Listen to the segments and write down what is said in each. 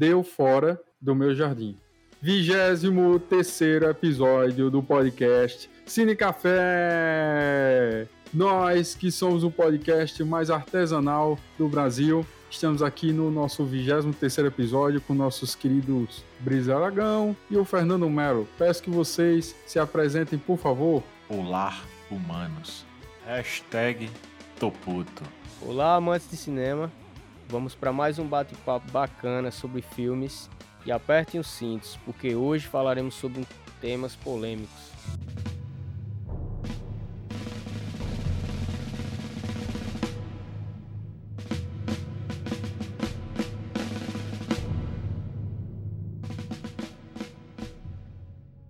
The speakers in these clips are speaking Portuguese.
Deu Fora do Meu Jardim. 23 episódio do podcast Cine Café! Nós que somos o podcast mais artesanal do Brasil, estamos aqui no nosso 23 episódio com nossos queridos Brisa Aragão e o Fernando Melo. Peço que vocês se apresentem, por favor. Olá, humanos. Hashtag Toputo. Olá, amantes de cinema. Vamos para mais um bate-papo bacana sobre filmes. E apertem os cintos, porque hoje falaremos sobre temas polêmicos.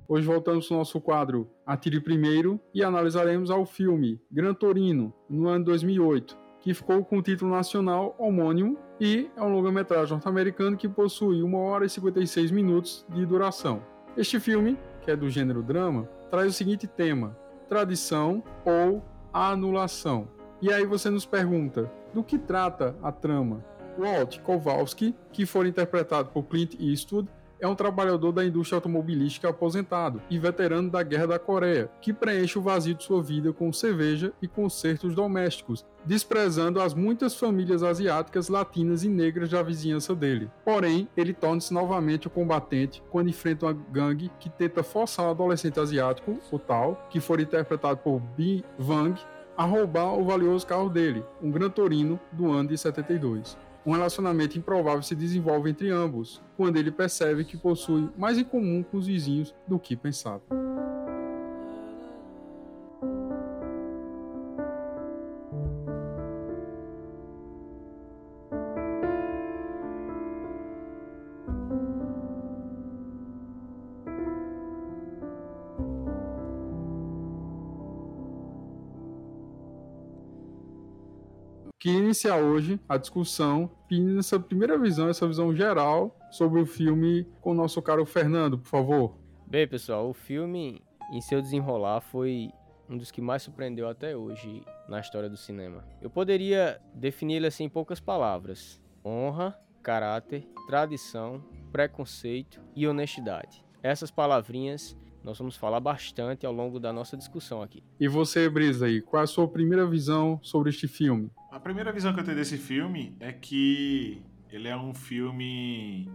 Hoje voltamos ao nosso quadro. Atire Primeiro e analisaremos ao filme Gran Torino, no ano 2008, que ficou com o título nacional homônimo e é um longa-metragem norte-americano que possui 1 hora e 56 minutos de duração. Este filme, que é do gênero drama, traz o seguinte tema: tradição ou anulação. E aí você nos pergunta, do que trata a trama? Walt Kowalski, que foi interpretado por Clint Eastwood, é um trabalhador da indústria automobilística aposentado e veterano da Guerra da Coreia, que preenche o vazio de sua vida com cerveja e concertos domésticos, desprezando as muitas famílias asiáticas, latinas e negras da vizinhança dele. Porém, ele torna-se novamente o combatente quando enfrenta uma gangue que tenta forçar o adolescente asiático, o tal, que for interpretado por Bi Wang, a roubar o valioso carro dele, um Gran Torino do ano de 72. Um relacionamento improvável se desenvolve entre ambos, quando ele percebe que possui mais em comum com os vizinhos do que pensava. Iniciar hoje a discussão pedindo essa primeira visão, essa visão geral sobre o filme com o nosso caro Fernando, por favor. Bem, pessoal, o filme em seu desenrolar foi um dos que mais surpreendeu até hoje na história do cinema. Eu poderia definir ele assim em poucas palavras: honra, caráter, tradição, preconceito e honestidade. Essas palavrinhas nós vamos falar bastante ao longo da nossa discussão aqui. E você, Brisa, aí, qual é a sua primeira visão sobre este filme? A primeira visão que eu tenho desse filme é que ele é um filme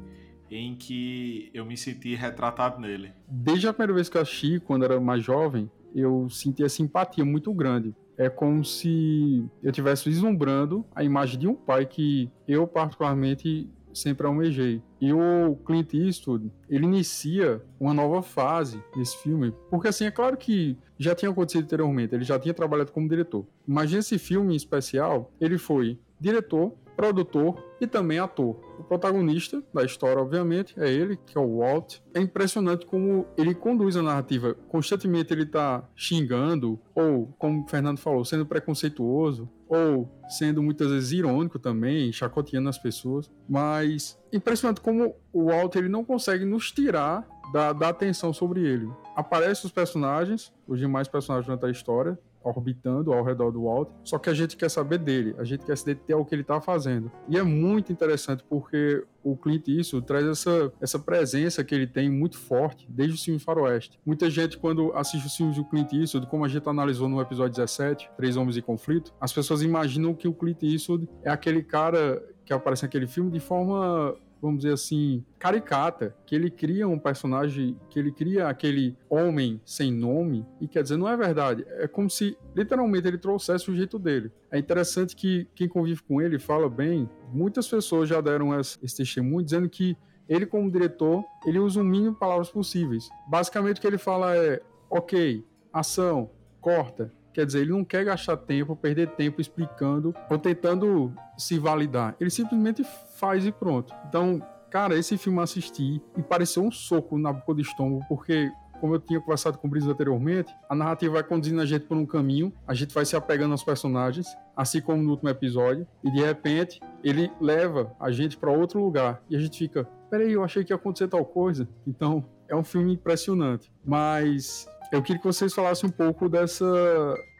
em que eu me senti retratado nele. Desde a primeira vez que eu assisti, quando era mais jovem, eu senti a simpatia muito grande. É como se eu estivesse vislumbrando a imagem de um pai que eu, particularmente, sempre almejei. E o Clint Eastwood, ele inicia uma nova fase nesse filme, porque assim, é claro que já tinha acontecido anteriormente, ele já tinha trabalhado como diretor. Mas nesse filme em especial, ele foi diretor, produtor e também ator. O protagonista da história, obviamente, é ele, que é o Walt. É impressionante como ele conduz a narrativa. Constantemente ele está xingando, ou, como o Fernando falou, sendo preconceituoso, ou sendo muitas vezes irônico também, chacoteando as pessoas. Mas impressionante como o Walt ele não consegue nos tirar da, da atenção sobre ele. Aparecem os personagens, os demais personagens durante a história, orbitando ao redor do Walt, só que a gente quer saber dele, a gente quer se deter ao que ele está fazendo. E é muito interessante porque o Clint Eastwood traz essa, essa presença que ele tem muito forte desde o filme Faroeste. Muita gente, quando assiste os filmes do Clint Eastwood, como a gente analisou no episódio 17, Três Homens em Conflito, as pessoas imaginam que o Clint Eastwood é aquele cara que aparece naquele filme de forma vamos dizer assim, caricata, que ele cria um personagem, que ele cria aquele homem sem nome, e quer dizer, não é verdade. É como se literalmente ele trouxesse o jeito dele. É interessante que quem convive com ele fala bem, muitas pessoas já deram esse testemunho dizendo que ele, como diretor, ele usa o mínimo de palavras possíveis. Basicamente, o que ele fala é: ok, ação, corta, Quer dizer, ele não quer gastar tempo, perder tempo explicando ou tentando se validar. Ele simplesmente faz e pronto. Então, cara, esse filme eu assisti e pareceu um soco na boca do estômago, porque como eu tinha conversado com o Brisa anteriormente, a narrativa vai conduzindo a gente por um caminho, a gente vai se apegando aos personagens, assim como no último episódio, e de repente ele leva a gente para outro lugar e a gente fica, peraí, eu achei que ia acontecer tal coisa. Então é um filme impressionante, mas eu queria que vocês falassem um pouco dessa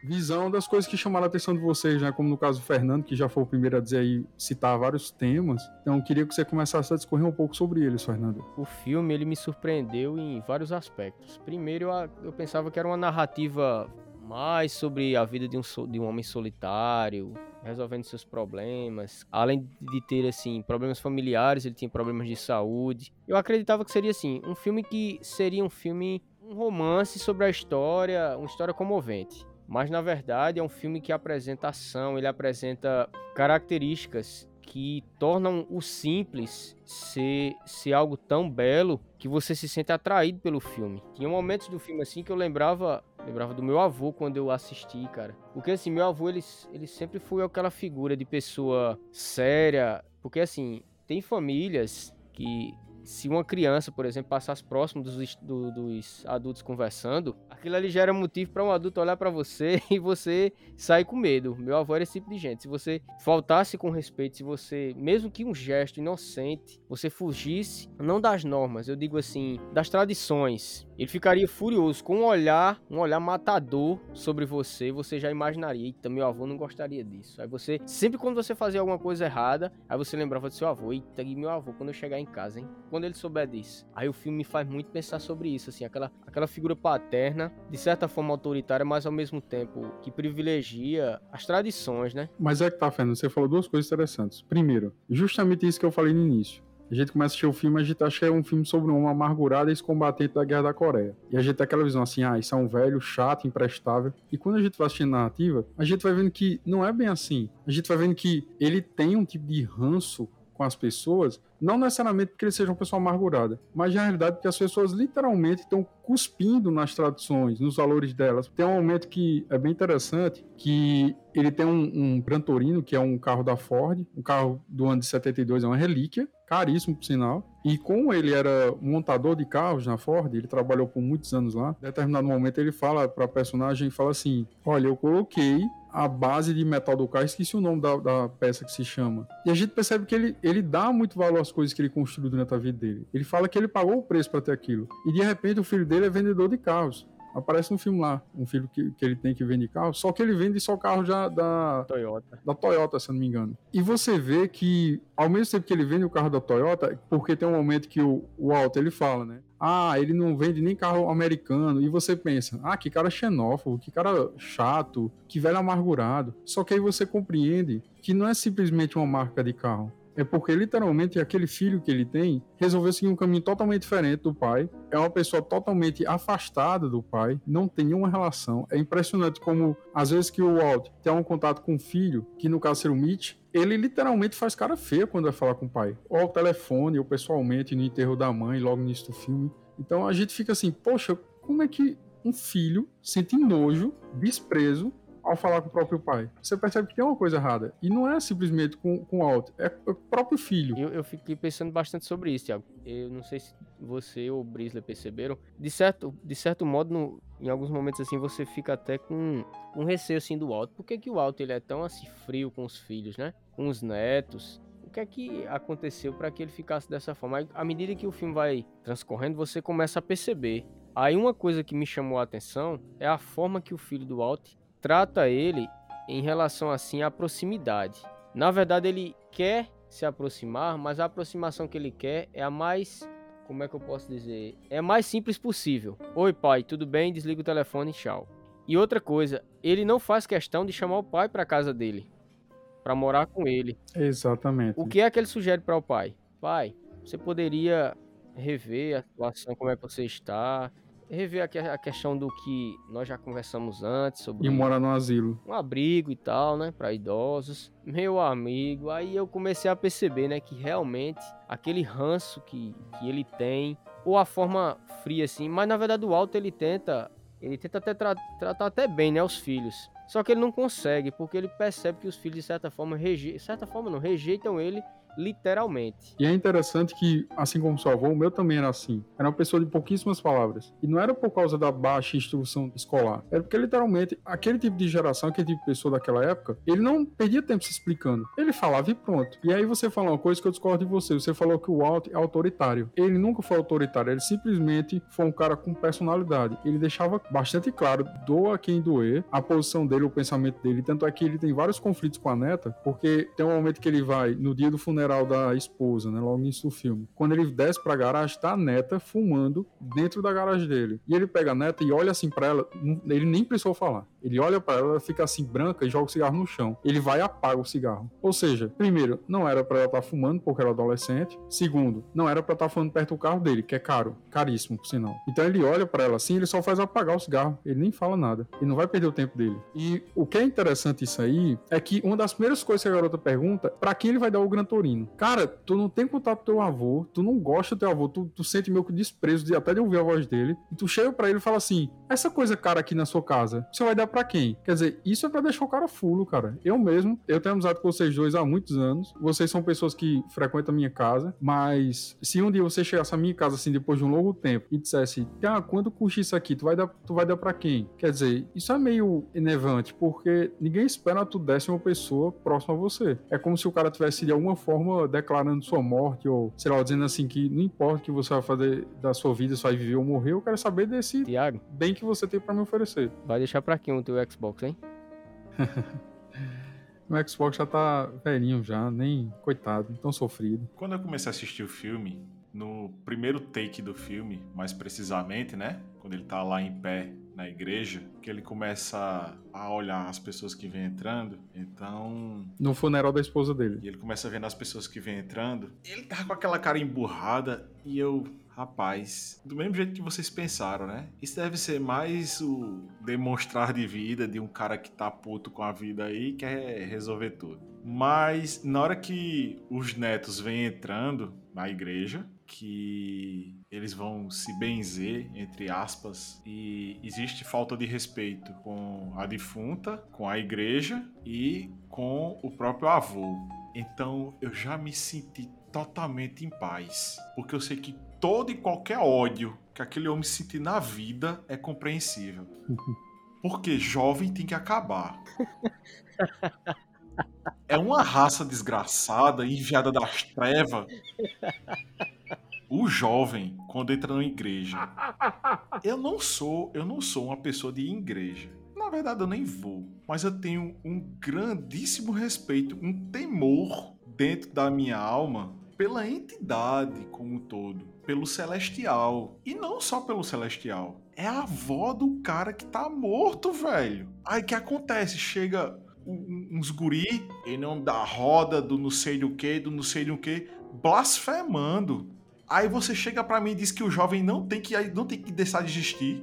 visão das coisas que chamaram a atenção de vocês, né? Como no caso do Fernando, que já foi o primeiro a dizer aí, citar vários temas. Então, eu queria que você começasse a discorrer um pouco sobre eles, Fernando. O filme, ele me surpreendeu em vários aspectos. Primeiro, eu, eu pensava que era uma narrativa mais sobre a vida de um, de um homem solitário, resolvendo seus problemas. Além de ter, assim, problemas familiares, ele tinha problemas de saúde. Eu acreditava que seria, assim, um filme que seria um filme, um romance sobre a história, uma história comovente. Mas, na verdade, é um filme que apresenta ação, ele apresenta características que tornam o simples ser, ser algo tão belo que você se sente atraído pelo filme. Tinha momentos do filme assim que eu lembrava, lembrava do meu avô quando eu assisti, cara. Porque assim, meu avô ele, ele sempre foi aquela figura de pessoa séria, porque assim, tem famílias que se uma criança, por exemplo, passasse próximo dos, do, dos adultos conversando, aquilo ali já era motivo para um adulto olhar para você e você sair com medo. Meu avô era esse tipo de gente. Se você faltasse com respeito, se você, mesmo que um gesto inocente, você fugisse, não das normas, eu digo assim, das tradições, ele ficaria furioso com um olhar, um olhar matador sobre você. Você já imaginaria, eita, meu avô não gostaria disso. Aí você, sempre quando você fazia alguma coisa errada, aí você lembrava do seu avô, eita, e meu avô quando eu chegar em casa, hein? Quando ele souber disso. Aí o filme me faz muito pensar sobre isso, assim, aquela, aquela figura paterna, de certa forma autoritária, mas ao mesmo tempo que privilegia as tradições, né? Mas é que tá, Fernando, você falou duas coisas interessantes. Primeiro, justamente isso que eu falei no início a gente começa a assistir o filme, a gente acha que é um filme sobre um amargurado e ex-combatente da Guerra da Coreia. E a gente tem aquela visão assim, ah, isso é um velho, chato, imprestável. E quando a gente vai assistindo a narrativa, a gente vai vendo que não é bem assim. A gente vai vendo que ele tem um tipo de ranço com as pessoas, não necessariamente porque ele seja uma pessoa amargurada, mas na realidade porque as pessoas literalmente estão cuspindo nas tradições, nos valores delas. Tem um momento que é bem interessante, que ele tem um, um Gran Torino, que é um carro da Ford, um carro do ano de 72, é uma relíquia, caríssimo por sinal, e como ele era montador de carros na Ford, ele trabalhou por muitos anos lá, em determinado momento ele fala para a personagem, fala assim, olha, eu coloquei a base de metal do carro, esqueci o nome da, da, peça que se chama. E a gente percebe que ele, ele dá muito valor às coisas que ele construiu durante a vida dele. Ele fala que ele pagou o preço para ter aquilo. E de repente o filho dele é vendedor de carros. Aparece um filme lá, um filho que, que ele tem que vende carro, só que ele vende só carro já da Toyota. Da Toyota, se eu não me engano. E você vê que, ao mesmo tempo que ele vende o carro da Toyota, porque tem um momento que o, o Alto ele fala, né? Ah, ele não vende nem carro americano. E você pensa, ah, que cara xenófobo, que cara chato, que velho amargurado. Só que aí você compreende que não é simplesmente uma marca de carro é porque literalmente aquele filho que ele tem resolveu seguir um caminho totalmente diferente do pai. É uma pessoa totalmente afastada do pai, não tem nenhuma relação. É impressionante como às vezes que o Walt tem um contato com o filho, que no caso seria o Mitch, ele literalmente faz cara feia quando vai falar com o pai. Ou ao telefone, ou pessoalmente no enterro da mãe, logo no início do filme. Então a gente fica assim, poxa, como é que um filho sente nojo, desprezo ao falar com o próprio pai. Você percebe que tem uma coisa errada. E não é simplesmente com, com o alto, é o próprio filho. Eu, eu fiquei pensando bastante sobre isso, Thiago. Eu não sei se você ou o Brisler perceberam. De certo, de certo modo, no, em alguns momentos assim, você fica até com um receio assim do alto. Por que, que o alto ele é tão assim frio com os filhos, né? Com os netos. O que é que aconteceu para que ele ficasse dessa forma? À medida que o filme vai transcorrendo, você começa a perceber. Aí uma coisa que me chamou a atenção é a forma que o filho do Walt trata ele em relação assim à proximidade. Na verdade, ele quer se aproximar, mas a aproximação que ele quer é a mais, como é que eu posso dizer, é a mais simples possível. Oi, pai, tudo bem? Desliga o telefone, tchau. E outra coisa, ele não faz questão de chamar o pai para casa dele, para morar com ele. Exatamente. O que é que ele sugere para o pai? Pai, você poderia rever a situação, como é que você está, rever a, questão do que nós já conversamos antes sobre. E morar no asilo. Um abrigo e tal, né? Para idosos. Meu amigo, aí eu comecei a perceber, né? Que realmente aquele ranço que, que ele tem, ou a forma fria assim, mas na verdade o Alto ele tenta. Ele tenta até tra tratar até bem, né? Os filhos. Só que ele não consegue, porque ele percebe que os filhos, de certa forma, certa forma não, rejeitam ele literalmente. E é interessante que, assim como seu avô, o meu também era assim. Era uma pessoa de pouquíssimas palavras. E não era por causa da baixa instrução escolar. Era porque, literalmente, aquele tipo de geração, aquele tipo de pessoa daquela época, ele não perdia tempo se explicando. Ele falava e pronto. E aí você fala uma coisa que eu discordo de você. Você falou que o Walt é autoritário. Ele nunca foi autoritário. Ele simplesmente foi um cara com personalidade. Ele deixava bastante claro, doa quem doer, a posição dele, o pensamento dele. Tanto é que ele tem vários conflitos com a neta, porque tem um momento que ele vai, no dia do funeral da esposa, né, logo no início do filme, quando ele desce pra garagem, tá a neta fumando dentro da garagem dele. E ele pega a neta e olha assim pra ela, ele nem precisou falar. Ele olha para ela, fica assim branca e joga o cigarro no chão. Ele vai e apaga o cigarro. Ou seja, primeiro, não era para ela estar tá fumando porque era adolescente. Segundo, não era para estar tá fumando perto do carro dele, que é caro, caríssimo, por sinal. Então ele olha para ela assim, ele só faz apagar o cigarro. Ele nem fala nada. Ele não vai perder o tempo dele. E o que é interessante isso aí é que uma das primeiras coisas que a garota pergunta, para quem ele vai dar o Gran Torino? Cara, tu não tem contato com teu avô, tu não gosta do teu avô, tu, tu sente meio que desprezo de até de ouvir a voz dele. E tu chega para ele e fala assim: essa coisa cara aqui na sua casa, você vai dar para quem? Quer dizer, isso é para deixar o cara fulo, cara. Eu mesmo, eu tenho amizade com vocês dois há muitos anos. Vocês são pessoas que frequentam a minha casa, mas se um dia você chegasse à minha casa assim depois de um longo tempo e dissesse: "Ah, quanto custa isso aqui? Tu vai dar, tu vai dar para quem?" Quer dizer, isso é meio enervante, porque ninguém espera tu desse uma pessoa próxima a você. É como se o cara tivesse de alguma forma declarando sua morte ou, sei lá, dizendo assim que não importa o que você vai fazer da sua vida, se vai viver ou morrer, eu quero saber desse Tiago, bem que você tem para me oferecer. vai deixar pra quem o teu Xbox, hein? o Xbox já tá velhinho já, nem coitado, tão sofrido. Quando eu comecei a assistir o filme, no primeiro take do filme, mais precisamente, né? Quando ele tá lá em pé na igreja, que ele começa a olhar as pessoas que vêm entrando, então... No funeral da esposa dele. E ele começa vendo as pessoas que vêm entrando, ele tá com aquela cara emburrada e eu... Rapaz, do mesmo jeito que vocês pensaram, né? Isso deve ser mais o demonstrar de vida de um cara que tá puto com a vida aí e quer resolver tudo. Mas na hora que os netos vêm entrando na igreja, que eles vão se benzer, entre aspas, e existe falta de respeito com a defunta, com a igreja e com o próprio avô. Então eu já me senti totalmente em paz, porque eu sei que todo e qualquer ódio que aquele homem sentir na vida é compreensível. Porque jovem tem que acabar. É uma raça desgraçada, enviada das trevas. O jovem, quando entra na igreja. Eu não sou, eu não sou uma pessoa de igreja. Na verdade, eu nem vou. Mas eu tenho um grandíssimo respeito, um temor dentro da minha alma pela entidade como um todo, pelo celestial. E não só pelo celestial. É a avó do cara que tá morto, velho. Aí que acontece? Chega uns guri em nome da roda, do não sei do que, do não sei do que, blasfemando. Aí você chega para mim e diz que o jovem não tem que, não tem que deixar de existir.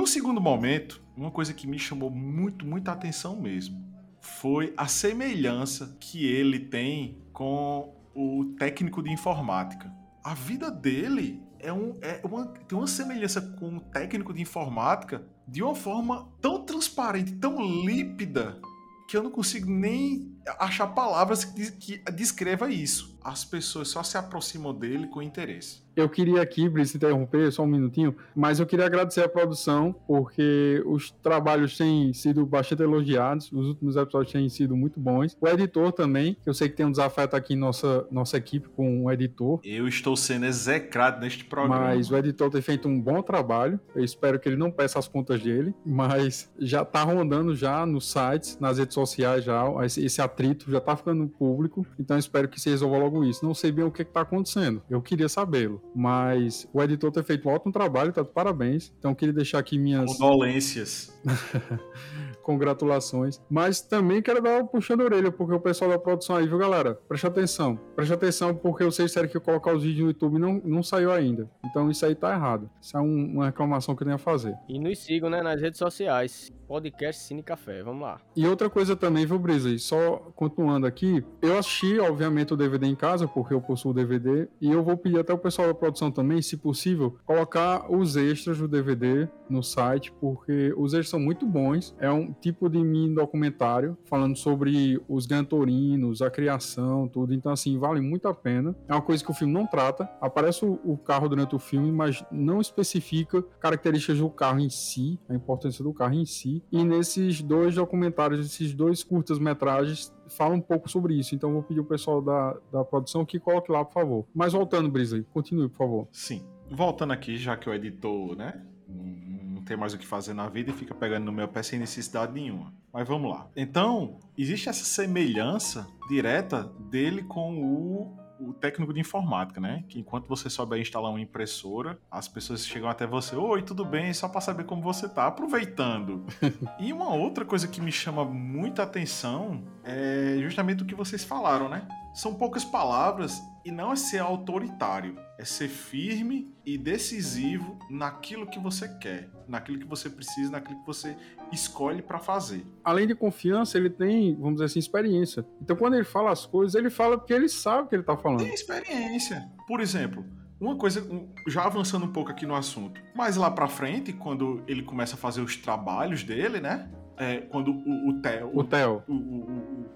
Um segundo momento, uma coisa que me chamou muito, muita atenção mesmo foi a semelhança que ele tem com o técnico de informática. A vida dele é, um, é uma, tem uma semelhança com o técnico de informática de uma forma tão transparente, tão límpida, que eu não consigo nem achar palavras que, descreva isso. As pessoas só se aproximam dele com interesse. Eu queria aqui, Brice, interromper só um minutinho, mas eu queria agradecer a produção, porque os trabalhos têm sido bastante elogiados, os últimos episódios têm sido muito bons. O editor também, que eu sei que tem um desafeto aqui em nossa, nossa equipe com o editor. Eu estou sendo execrado neste programa. Mas o editor tem feito um bom trabalho, eu espero que ele não peça as contas dele, mas já está rondando já nos sites, nas redes sociais já, esse, esse atrito já está ficando público, então espero que se resolva logo isso. Não sei bem o que está acontecendo, eu queria sabê-lo. Mas o editor tem feito um ótimo trabalho, tá de parabéns. Então queria deixar aqui minhas. Condolências. congratulações. Mas também quero dar uma puxando a orelha, porque o pessoal da produção aí, viu, galera? Preste atenção. Preste atenção, porque vocês disseram que colocar os vídeos no YouTube não, não saiu ainda. Então isso aí tá errado. Isso é um, uma reclamação que eu tenho a fazer. E nos sigam, né, nas redes sociais. Podcast Cine Café, vamos lá. E outra coisa também, viu, Brisa? Só continuando aqui, eu assisti, obviamente, o DVD em casa, porque eu possuo o DVD, e eu vou pedir até o pessoal da produção também, se possível, colocar os extras do DVD no site, porque os extras são muito bons. É um tipo de mini documentário falando sobre os gantorinos, a criação, tudo. Então, assim, vale muito a pena. É uma coisa que o filme não trata. Aparece o carro durante o filme, mas não especifica características do carro em si, a importância do carro em si. E nesses dois documentários, esses dois curtas-metragens, fala um pouco sobre isso. Então vou pedir o pessoal da, da produção que coloque lá, por favor. Mas voltando, Brisa, continue, por favor. Sim. Voltando aqui, já que o editor, né, não tem mais o que fazer na vida e fica pegando no meu pé sem necessidade nenhuma. Mas vamos lá. Então, existe essa semelhança direta dele com o o técnico de informática, né? Que enquanto você sobe a instalar uma impressora, as pessoas chegam até você, oi, tudo bem, só para saber como você tá, aproveitando. e uma outra coisa que me chama muita atenção é justamente o que vocês falaram, né? São poucas palavras e não é ser autoritário, é ser firme e decisivo naquilo que você quer, naquilo que você precisa, naquilo que você escolhe para fazer. Além de confiança, ele tem, vamos dizer assim, experiência. Então, quando ele fala as coisas, ele fala porque ele sabe o que ele tá falando. Tem experiência. Por exemplo, uma coisa, já avançando um pouco aqui no assunto, mais lá para frente, quando ele começa a fazer os trabalhos dele, né? É, quando o, o Theo. O Theo. O, o,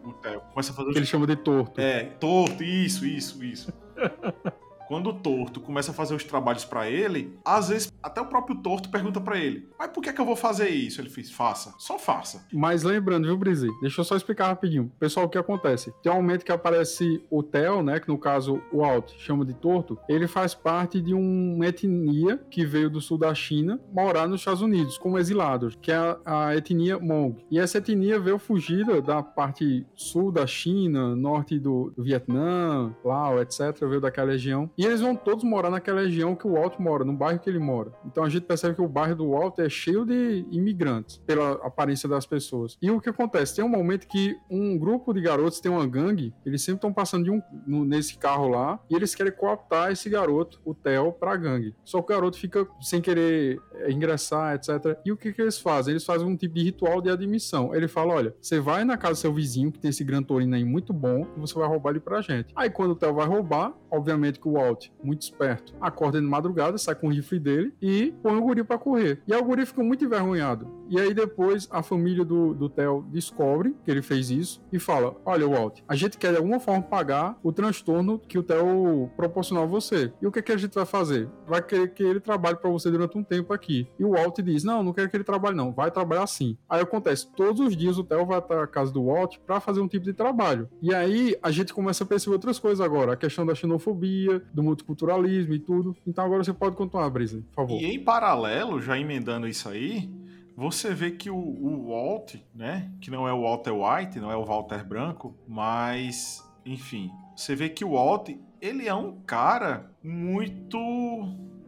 o, o Theo começa a fazer. Ele chama de torto. É, torto, isso, isso, isso. Quando o torto começa a fazer os trabalhos para ele, às vezes até o próprio torto pergunta para ele: Mas por que, é que eu vou fazer isso? Ele fez: Faça, só faça. Mas lembrando, viu, Brise? Deixa eu só explicar rapidinho. Pessoal, o que acontece? Tem um momento que aparece o Theo, né? Que no caso o Alt chama de torto. Ele faz parte de uma etnia que veio do sul da China morar nos Estados Unidos como exilados, que é a, a etnia Hmong. E essa etnia veio fugida da parte sul da China, norte do Vietnã, Laos, etc. Veio daquela região. E eles vão todos morar naquela região que o Walt mora, no bairro que ele mora. Então a gente percebe que o bairro do Walt é cheio de imigrantes, pela aparência das pessoas. E o que acontece? Tem um momento que um grupo de garotos tem uma gangue, eles sempre estão passando de um, no, nesse carro lá, e eles querem cooptar esse garoto, o Theo, pra gangue. Só que o garoto fica sem querer é, ingressar, etc. E o que, que eles fazem? Eles fazem um tipo de ritual de admissão. Ele fala: olha, você vai na casa do seu vizinho, que tem esse Gran Torino aí muito bom, e você vai roubar ele pra gente. Aí quando o Theo vai roubar, obviamente que o Walt, muito esperto, acorda de madrugada, sai com o rifle dele e põe o guri para correr. E aí o guri fica muito envergonhado. E aí depois a família do, do Theo descobre que ele fez isso e fala: Olha, Walt, a gente quer de alguma forma pagar o transtorno que o Theo proporcionou a você. E o que, que a gente vai fazer? Vai querer que ele trabalhe para você durante um tempo aqui. E o Walt diz: Não, não quero que ele trabalhe, não. Vai trabalhar sim. Aí acontece: todos os dias o Theo vai até a casa do Walt para fazer um tipo de trabalho. E aí a gente começa a perceber outras coisas agora. A questão da xenofobia, do multiculturalismo e tudo. Então agora você pode continuar, Brisa, por favor. E em paralelo, já emendando isso aí, você vê que o, o Walt, né, que não é o Walter White, não é o Walter Branco, mas, enfim, você vê que o Walt, ele é um cara muito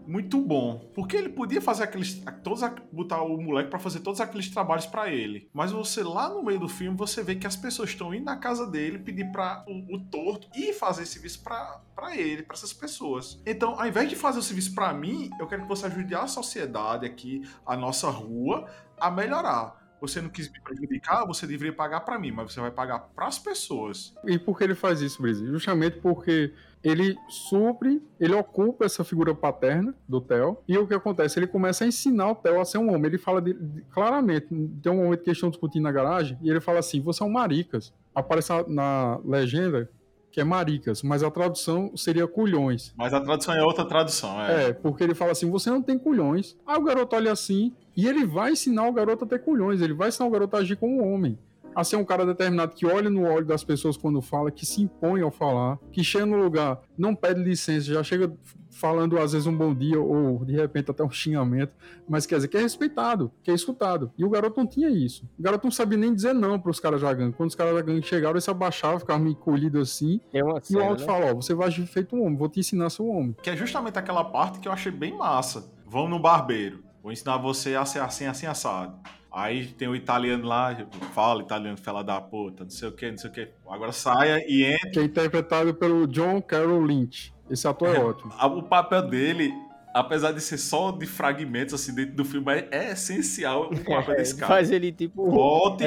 muito bom. Porque ele podia fazer aqueles. Todos, botar o moleque para fazer todos aqueles trabalhos para ele. Mas você lá no meio do filme, você vê que as pessoas estão indo na casa dele pedir para o, o, torto e fazer serviço para ele, para essas pessoas. Então, ao invés de fazer o serviço para mim, eu quero que você ajude a sociedade aqui, a nossa rua, a melhorar você não quis me prejudicar, você deveria pagar para mim, mas você vai pagar para as pessoas. E por que ele faz isso, Brise? Justamente porque ele supre, ele ocupa essa figura paterna do Theo, e o que acontece? Ele começa a ensinar o Theo a ser um homem. Ele fala de, de, claramente, tem um momento que eles estão discutindo na garagem, e ele fala assim: você é um maricas. Aparece na, na legenda que é maricas, mas a tradução seria culhões. Mas a tradução é outra tradução, é. É, porque ele fala assim: você não tem culhões. Aí o garoto olha assim, e ele vai ensinar o garoto a ter culhões, ele vai ensinar o garoto a agir como um homem a ser um cara determinado que olha no olho das pessoas quando fala, que se impõe ao falar, que chega no lugar, não pede licença, já chega falando às vezes um bom dia ou de repente até um xingamento, mas quer dizer que é respeitado, que é escutado. E o garoto não tinha isso. O garoto não sabia nem dizer não para os caras da gangue. Quando os caras da gangue chegaram, ele se abaixava, ficava meio colhido assim. É uma cena, e o Alto né? fala: Ó, você vai agir feito um homem, vou te ensinar a ser um homem. Que é justamente aquela parte que eu achei bem massa. Vamos no barbeiro, vou ensinar você a ser assim, assim, assado. Aí tem o italiano lá, fala italiano, fala da puta, não sei o que, não sei o que. Agora saia e entra. Que é interpretado pelo John Carroll Lynch. Esse ator é, é ótimo. O papel dele, apesar de ser só de fragmentos assim dentro do filme, é, é essencial o papel é, desse cara. Faz ele tipo Volte,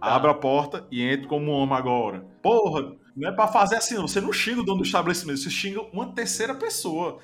abre a porta e entre como homem agora. Porra, não é para fazer assim, não. Você não xinga o dono do estabelecimento, você xinga uma terceira pessoa.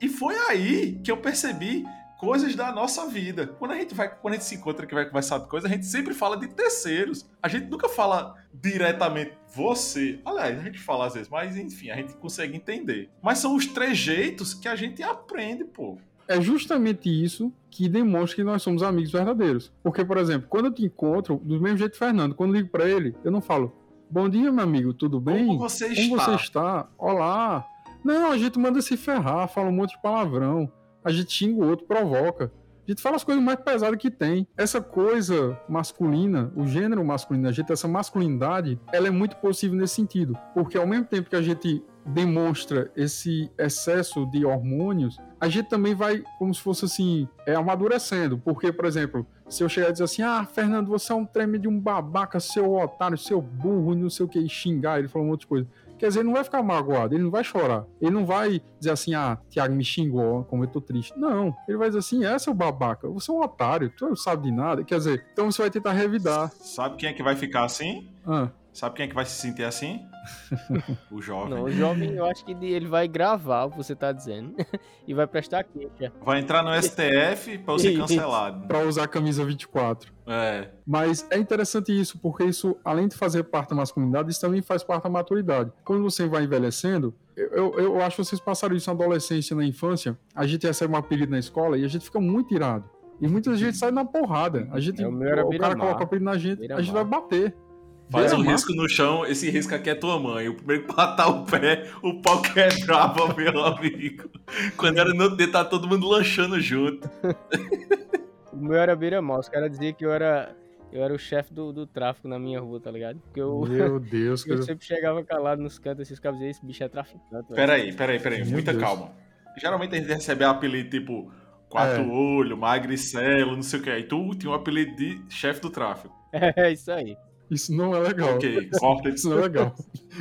E foi aí que eu percebi coisas da nossa vida. Quando a gente vai, quando a gente se encontra que vai conversar de coisa, a gente sempre fala de terceiros. A gente nunca fala diretamente você. Aliás, a gente fala às vezes, mas enfim, a gente consegue entender. Mas são os trejeitos que a gente aprende, pô. É justamente isso que demonstra que nós somos amigos verdadeiros. Porque, por exemplo, quando eu te encontro, do mesmo jeito Fernando, quando eu ligo para ele, eu não falo, bom dia, meu amigo, tudo bem? Como você está? Como você está? Olá. Não, a gente manda se ferrar, fala um monte de palavrão a gente xinga o outro, provoca. A gente fala as coisas mais pesadas que tem. Essa coisa masculina, o gênero masculino, a gente, essa masculinidade, ela é muito possível nesse sentido. Porque ao mesmo tempo que a gente demonstra esse excesso de hormônios, a gente também vai, como se fosse assim, é, amadurecendo. Porque, por exemplo, se eu chegar e dizer assim, ah, Fernando, você é um treme de um babaca, seu otário, seu burro, não sei o que, e xingar, ele falou um monte de coisa. Quer dizer, ele não vai ficar magoado, ele não vai chorar. Ele não vai dizer assim, ah, Tiago me xingou, como eu tô triste. Não. Ele vai dizer assim, é seu babaca, você é um otário, tu não sabe de nada. Quer dizer, então você vai tentar revidar. Sabe quem é que vai ficar assim? Ah. Sabe quem é que vai se sentir assim? o jovem. Não, o jovem, eu acho que ele vai gravar o que você tá dizendo e vai prestar queixa. Vai entrar no STF pra ser cancelado. pra usar a camisa 24. É. Mas é interessante isso, porque isso, além de fazer parte da masculinidade, isso também faz parte da maturidade. Quando você vai envelhecendo, eu, eu, eu acho que vocês passaram isso na adolescência, na infância, a gente recebe um apelido na escola e a gente fica muito irado. E muita gente sai na porrada. A gente, é, o, o cara coloca o apelido na gente, a gente vai bater. Faz um risco no chão, esse risco aqui é tua mãe. O primeiro que batar o pé, o pau quebrava, meu amigo. Quando era no dedo, tá todo mundo lanchando junto. o meu era beira-mal. Os caras diziam que eu era, eu era o chefe do, do tráfico na minha rua, tá ligado? Porque eu, meu Deus, eu sempre chegava calado nos cantos, esses caras diziam, esse bicho é traficante. Peraí, peraí, peraí, muita Deus. calma. Geralmente a gente recebe apelido tipo quatro é. olho, magricelo, não sei o que. E tu tinha um apelido de chefe do tráfico. É, isso aí. Isso não é legal. Ok, corta. Isso não é legal.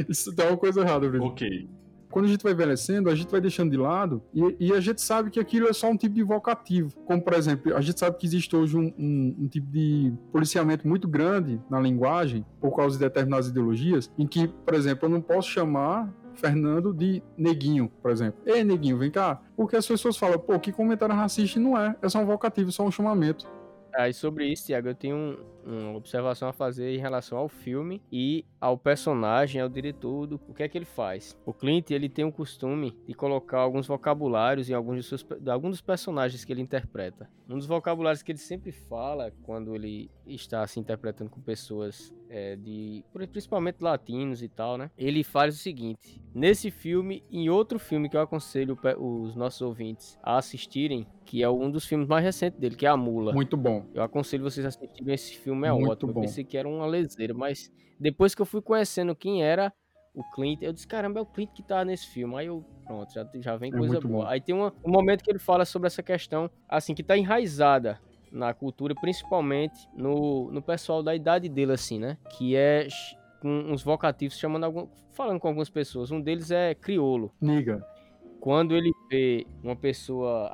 Isso tá uma coisa errada, Bruno. Ok. Quando a gente vai envelhecendo, a gente vai deixando de lado e, e, a gente sabe que aquilo é só um tipo de vocativo. Como, por exemplo, a gente sabe que existe hoje um, um, um tipo de policiamento muito grande na linguagem, por causa de determinadas ideologias, em que, por exemplo, eu não posso chamar Fernando de neguinho, por exemplo. Ei, neguinho, vem cá. Porque as pessoas falam, pô, que comentário racista não é. É só um vocativo, só um chamamento. Aí sobre isso, Tiago, eu tenho um, uma observação a fazer em relação ao filme e ao personagem, ao diretor, do, o que é que ele faz. O Clint, ele tem o costume de colocar alguns vocabulários em alguns, dos seus, alguns dos personagens que ele interpreta. Um dos vocabulários que ele sempre fala quando ele está se interpretando com pessoas é, de principalmente latinos e tal, né? Ele faz o seguinte: nesse filme, em outro filme que eu aconselho os nossos ouvintes a assistirem, que é um dos filmes mais recentes dele, que é A Mula. Muito bom. Eu aconselho vocês a assistirem esse filme, é Muito ótimo. Bom. Eu pensei que era uma leseira, mas depois que eu fui conhecendo quem era o Clint, eu disse, caramba, é o Clint que tá nesse filme. Aí eu, pronto, já, já vem é coisa boa. Bom. Aí tem uma, um momento que ele fala sobre essa questão, assim, que tá enraizada na cultura, principalmente no, no pessoal da idade dele, assim, né? Que é com uns vocativos chamando algum, falando com algumas pessoas. Um deles é criolo. Niga. Quando ele vê uma pessoa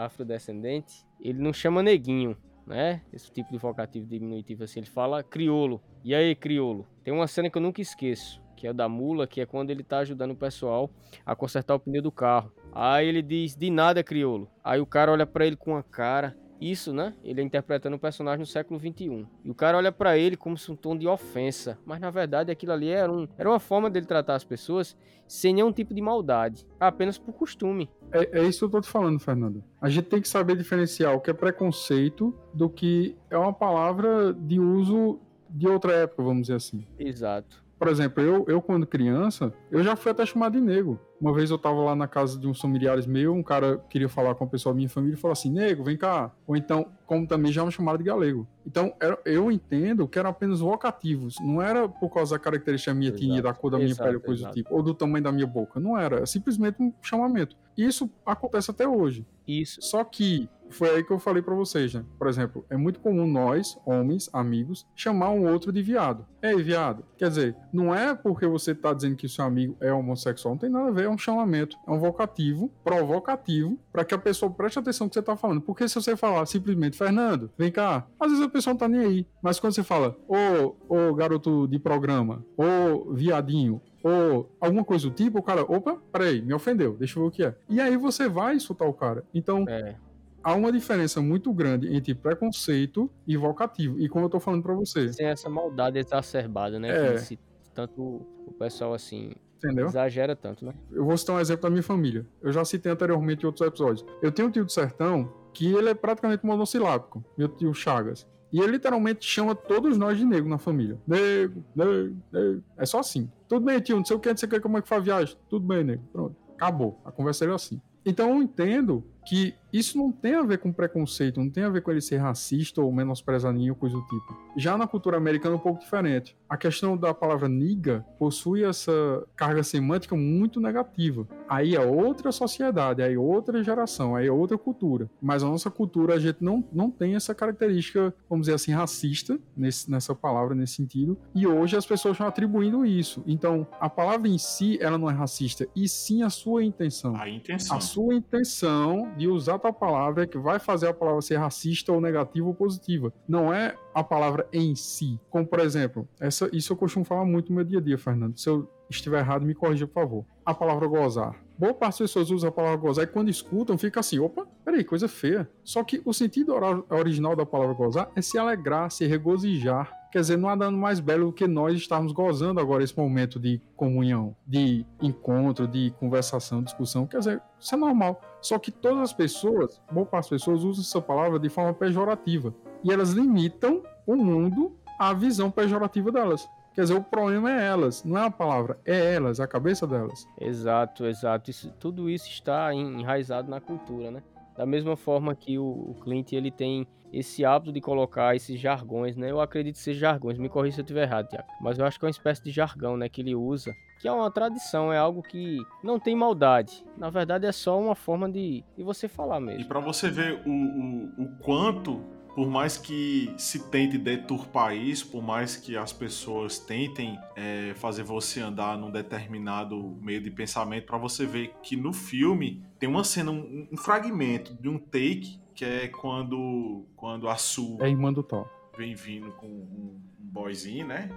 afrodescendente, ele não chama neguinho, né? Esse tipo de vocativo diminutivo assim, ele fala criolo. E aí, criolo? Tem uma cena que eu nunca esqueço, que é da mula, que é quando ele tá ajudando o pessoal a consertar o pneu do carro. Aí ele diz: "De nada, criolo". Aí o cara olha para ele com a cara isso, né? Ele é interpretando um personagem no século 21. E o cara olha para ele como se um tom de ofensa. Mas na verdade aquilo ali era, um, era uma forma dele tratar as pessoas sem nenhum tipo de maldade. Apenas por costume. É, é isso que eu tô te falando, Fernando. A gente tem que saber diferenciar o que é preconceito do que é uma palavra de uso de outra época, vamos dizer assim. Exato. Por exemplo, eu, eu quando criança, eu já fui até chamado de nego. Uma vez eu tava lá na casa de uns familiares meus, um cara queria falar com a pessoa da minha família e falou assim, nego, vem cá. Ou então, como também já me chamaram de galego. Então, era, eu entendo que eram apenas vocativos. Não era por causa da característica minha tinha, da cor da minha exato, pele, coisa exato. do tipo. Ou do tamanho da minha boca. Não era. É simplesmente um chamamento. Isso acontece até hoje. Isso. Só que foi aí que eu falei para vocês, né? Por exemplo, é muito comum nós, homens, amigos, chamar um outro de viado. Ei, viado. Quer dizer, não é porque você tá dizendo que o seu amigo é homossexual, não tem nada a ver, é um chamamento, é um vocativo, provocativo, para que a pessoa preste atenção no que você tá falando. Porque se você falar simplesmente, Fernando, vem cá, às vezes a pessoa não tá nem aí. Mas quando você fala, ô, ô garoto de programa, ô viadinho, ou alguma coisa do tipo, o cara, opa, peraí, me ofendeu, deixa eu ver o que é. E aí você vai insultar o cara. Então, é há uma diferença muito grande entre preconceito e vocativo. E como eu tô falando para você. Sem essa maldade exacerbada, né? É. Que tanto o pessoal assim. Entendeu? Exagera tanto, né? Eu vou citar um exemplo da minha família. Eu já citei anteriormente em outros episódios. Eu tenho um tio do sertão que ele é praticamente monossilábico, meu tio Chagas. E ele literalmente chama todos nós de negro na família. Nego, nego, nego. É só assim. Tudo bem, tio, não sei o que, não sei o que, como é que faz a viagem. Tudo bem, nego. Pronto. Acabou. A conversa é assim. Então eu entendo que isso não tem a ver com preconceito, não tem a ver com ele ser racista ou menosprezar ninguém ou coisa do tipo. Já na cultura americana é um pouco diferente. A questão da palavra niga possui essa carga semântica muito negativa. Aí é outra sociedade, aí é outra geração, aí é outra cultura. Mas a nossa cultura, a gente não, não tem essa característica, vamos dizer assim, racista nesse, nessa palavra, nesse sentido. E hoje as pessoas estão atribuindo isso. Então, a palavra em si, ela não é racista, e sim a sua intenção. A intenção. A sua intenção de usar tal palavra que vai fazer a palavra ser racista ou negativa ou positiva. Não é a palavra em si. Como, por exemplo, essa, isso eu costumo falar muito no meu dia a dia, Fernando. Se eu estiver errado, me corrija, por favor. A palavra gozar. Boa parte das pessoas usa a palavra gozar e quando escutam fica assim, opa, peraí, coisa feia. Só que o sentido original da palavra gozar é se alegrar, se regozijar, Quer dizer, não há nada mais belo do que nós estarmos gozando agora esse momento de comunhão, de encontro, de conversação, discussão. Quer dizer, isso é normal. Só que todas as pessoas, boa parte das pessoas, usam essa palavra de forma pejorativa. E elas limitam o mundo à visão pejorativa delas. Quer dizer, o problema é elas, não é a palavra, é elas, a cabeça delas. Exato, exato. Isso, tudo isso está enraizado na cultura, né? Da mesma forma que o, o Clint ele tem esse hábito de colocar esses jargões, né? Eu acredito ser jargões, me corrija se eu estiver errado, Tiago. Mas eu acho que é uma espécie de jargão, né? Que ele usa, que é uma tradição, é algo que não tem maldade. Na verdade, é só uma forma de, de você falar mesmo. E para você ver o, o, o quanto por mais que se tente deturpar isso, por mais que as pessoas tentem é, fazer você andar num determinado meio de pensamento, para você ver que no filme tem uma cena, um, um, fragmento de um take que é quando, quando a Su. É irmã do Thor. Vem vindo com um, um boyzinho, né?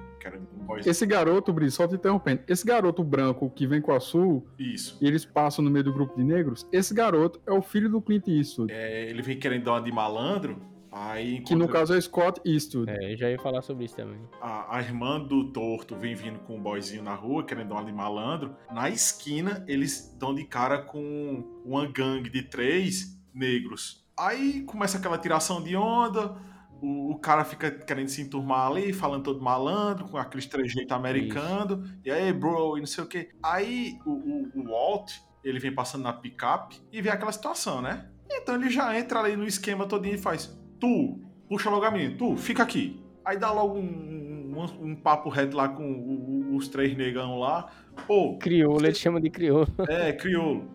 Um boyzinho. Esse garoto, Bri, só te interrompendo. Esse garoto branco que vem com a Su. Isso. E eles passam no meio do grupo de negros. Esse garoto é o filho do Clint Eastwood. É, ele vem querendo dar uma de malandro. Aí, encontra... Que no caso é Scott Eastwood. É, eu já ia falar sobre isso também. A, a, irmã do torto vem vindo com um boyzinho na rua, querendo dar uma de malandro. Na esquina, eles estão de cara com uma gangue de três negros. Aí começa aquela tiração de onda, o, o, cara fica querendo se enturmar ali, falando todo malandro, com aquele trejeito americano, Isso. e aí, bro, e não sei o que. Aí o, o, o Walt, ele vem passando na picape e vê aquela situação, né? Então ele já entra ali no esquema todinho e faz: Tu, puxa logo a mim, tu, fica aqui. Aí dá logo um, um, um papo reto lá com os três negão lá. Pô. Crioulo, ele chama de crioulo. É, crioulo.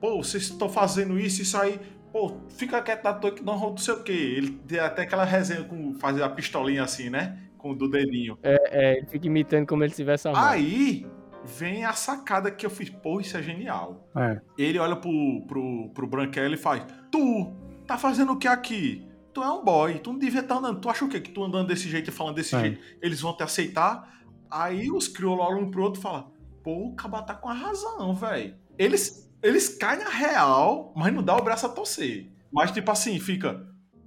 Pô, vocês estão fazendo isso, isso aí pô, fica quieto na tua que não não sei o quê. Ele tem até aquela resenha com fazer a pistolinha assim, né? Com o do dedinho. É, é, ele fica imitando como ele tivesse a mão. Aí vem a sacada que eu fiz, pô, isso é genial. É. Ele olha pro, pro, pro Branquelo e faz: Tu, tá fazendo o que aqui? Tu é um boy, tu não devia estar tá andando. Tu acha o quê? Que tu andando desse jeito e falando desse é. jeito, eles vão te aceitar? Aí os crioulos olham um pro outro e falam: Pô, o cabra tá com a razão, velho. Eles eles caem na real, mas não dá o braço a torcer. Mas, tipo assim, fica.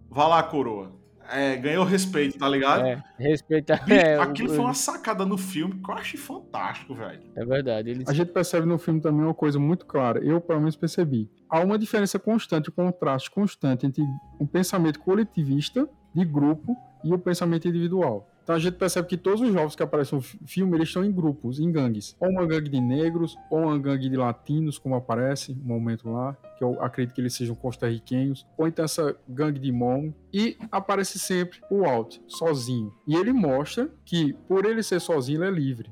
Vá lá, coroa. É, ganhou respeito, tá ligado? É, respeita. É, aquilo foi uma sacada no filme que eu achei fantástico, velho. É verdade. Eles... A gente percebe no filme também uma coisa muito clara. Eu, pelo menos, percebi. Há uma diferença constante, um contraste constante entre o pensamento coletivista, de grupo, e o pensamento individual. Então a gente percebe que todos os jovens que aparecem no filme, eles estão em grupos, em gangues. Ou uma gangue de negros, ou uma gangue de latinos, como aparece um momento lá, que eu acredito que eles sejam costarriquenhos, ou então essa gangue de Hmong, e aparece sempre o Walt, sozinho. E ele mostra que, por ele ser sozinho, ele é livre.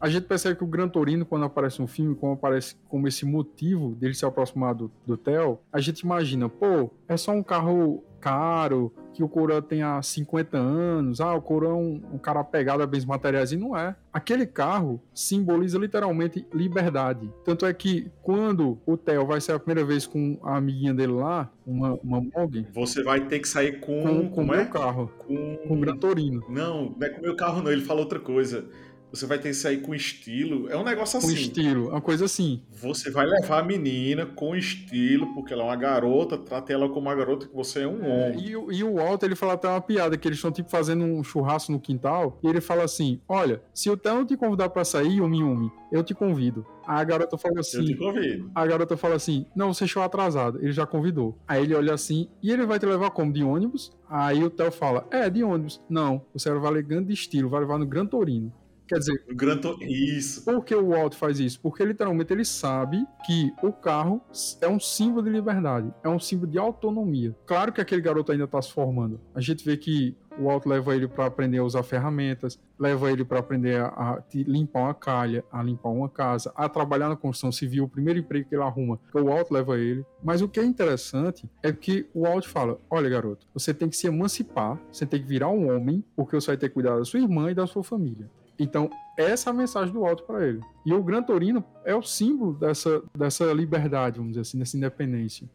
A gente percebe que o Gran Torino, quando aparece no filme, como aparece como esse motivo dele se aproximar do, do Theo, a gente imagina, pô, é só um carro caro, que o Coroa tenha 50 anos, ah, o Coroa é um, um cara apegado a bens materiais, e não é. Aquele carro simboliza literalmente liberdade. Tanto é que quando o Theo vai ser a primeira vez com a amiguinha dele lá, uma, uma Mog, Você vai ter que sair com. com, com o como meu é? carro, Com. com o Gran Torino. Não, não é com o meu carro, não. Ele falou outra coisa. Você vai ter que sair com estilo. É um negócio Com assim. estilo, uma coisa assim. Você vai levar a menina com estilo, porque ela é uma garota, trata ela como uma garota que você é um homem. E, o- e o Walter, ele fala até uma piada, que eles estão, tipo, fazendo um churrasco no quintal, e ele fala assim, olha, se o não te convidar pra sair, Yumi Yumi, eu te convido. Aí a garota fala Eu assim, te convido. a garota fala assim, não, você chegou atrasado, ele já convidou. Aí ele olha assim, e ele vai te levar como, de ônibus? Aí o Theo fala, é, de ônibus. Não, você vai levar de estilo, vai levar no Gran Torino. Quer dizer, O Gran Tor- Isso. por que o Walt faz isso? Porque literalmente ele sabe que o carro é um símbolo de liberdade, é um símbolo de autonomia. Claro que aquele garoto ainda está se formando. A gente vê que o Walt leva ele para aprender a usar ferramentas, leva ele para aprender a, a limpar uma calha, a limpar uma casa, a trabalhar na construção civil, o primeiro emprego que ele arruma, que o Walt leva ele. Mas o que é interessante é que o Walt fala: olha, garoto, você tem que se emancipar, você tem que virar um homem, porque você vai ter que cuidar da sua irmã e da sua família. Então, essa é a mensagem do alto para ele. E o Gran Torino é o símbolo dessa, dessa liberdade, vamos dizer assim, dessa independência.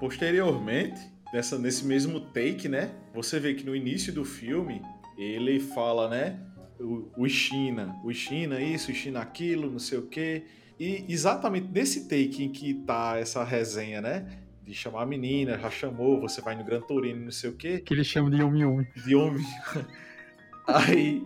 Posteriormente, nessa, nesse mesmo take, né? Você vê que no início do filme, ele fala, né? O, o China, o China isso, o China aquilo, não sei o quê. E exatamente nesse take em que tá essa resenha, né? De chamar a menina, já chamou, você vai no Gran Torino, não sei o quê. Que ele chama de Yumi Yumi. de homem. Aí,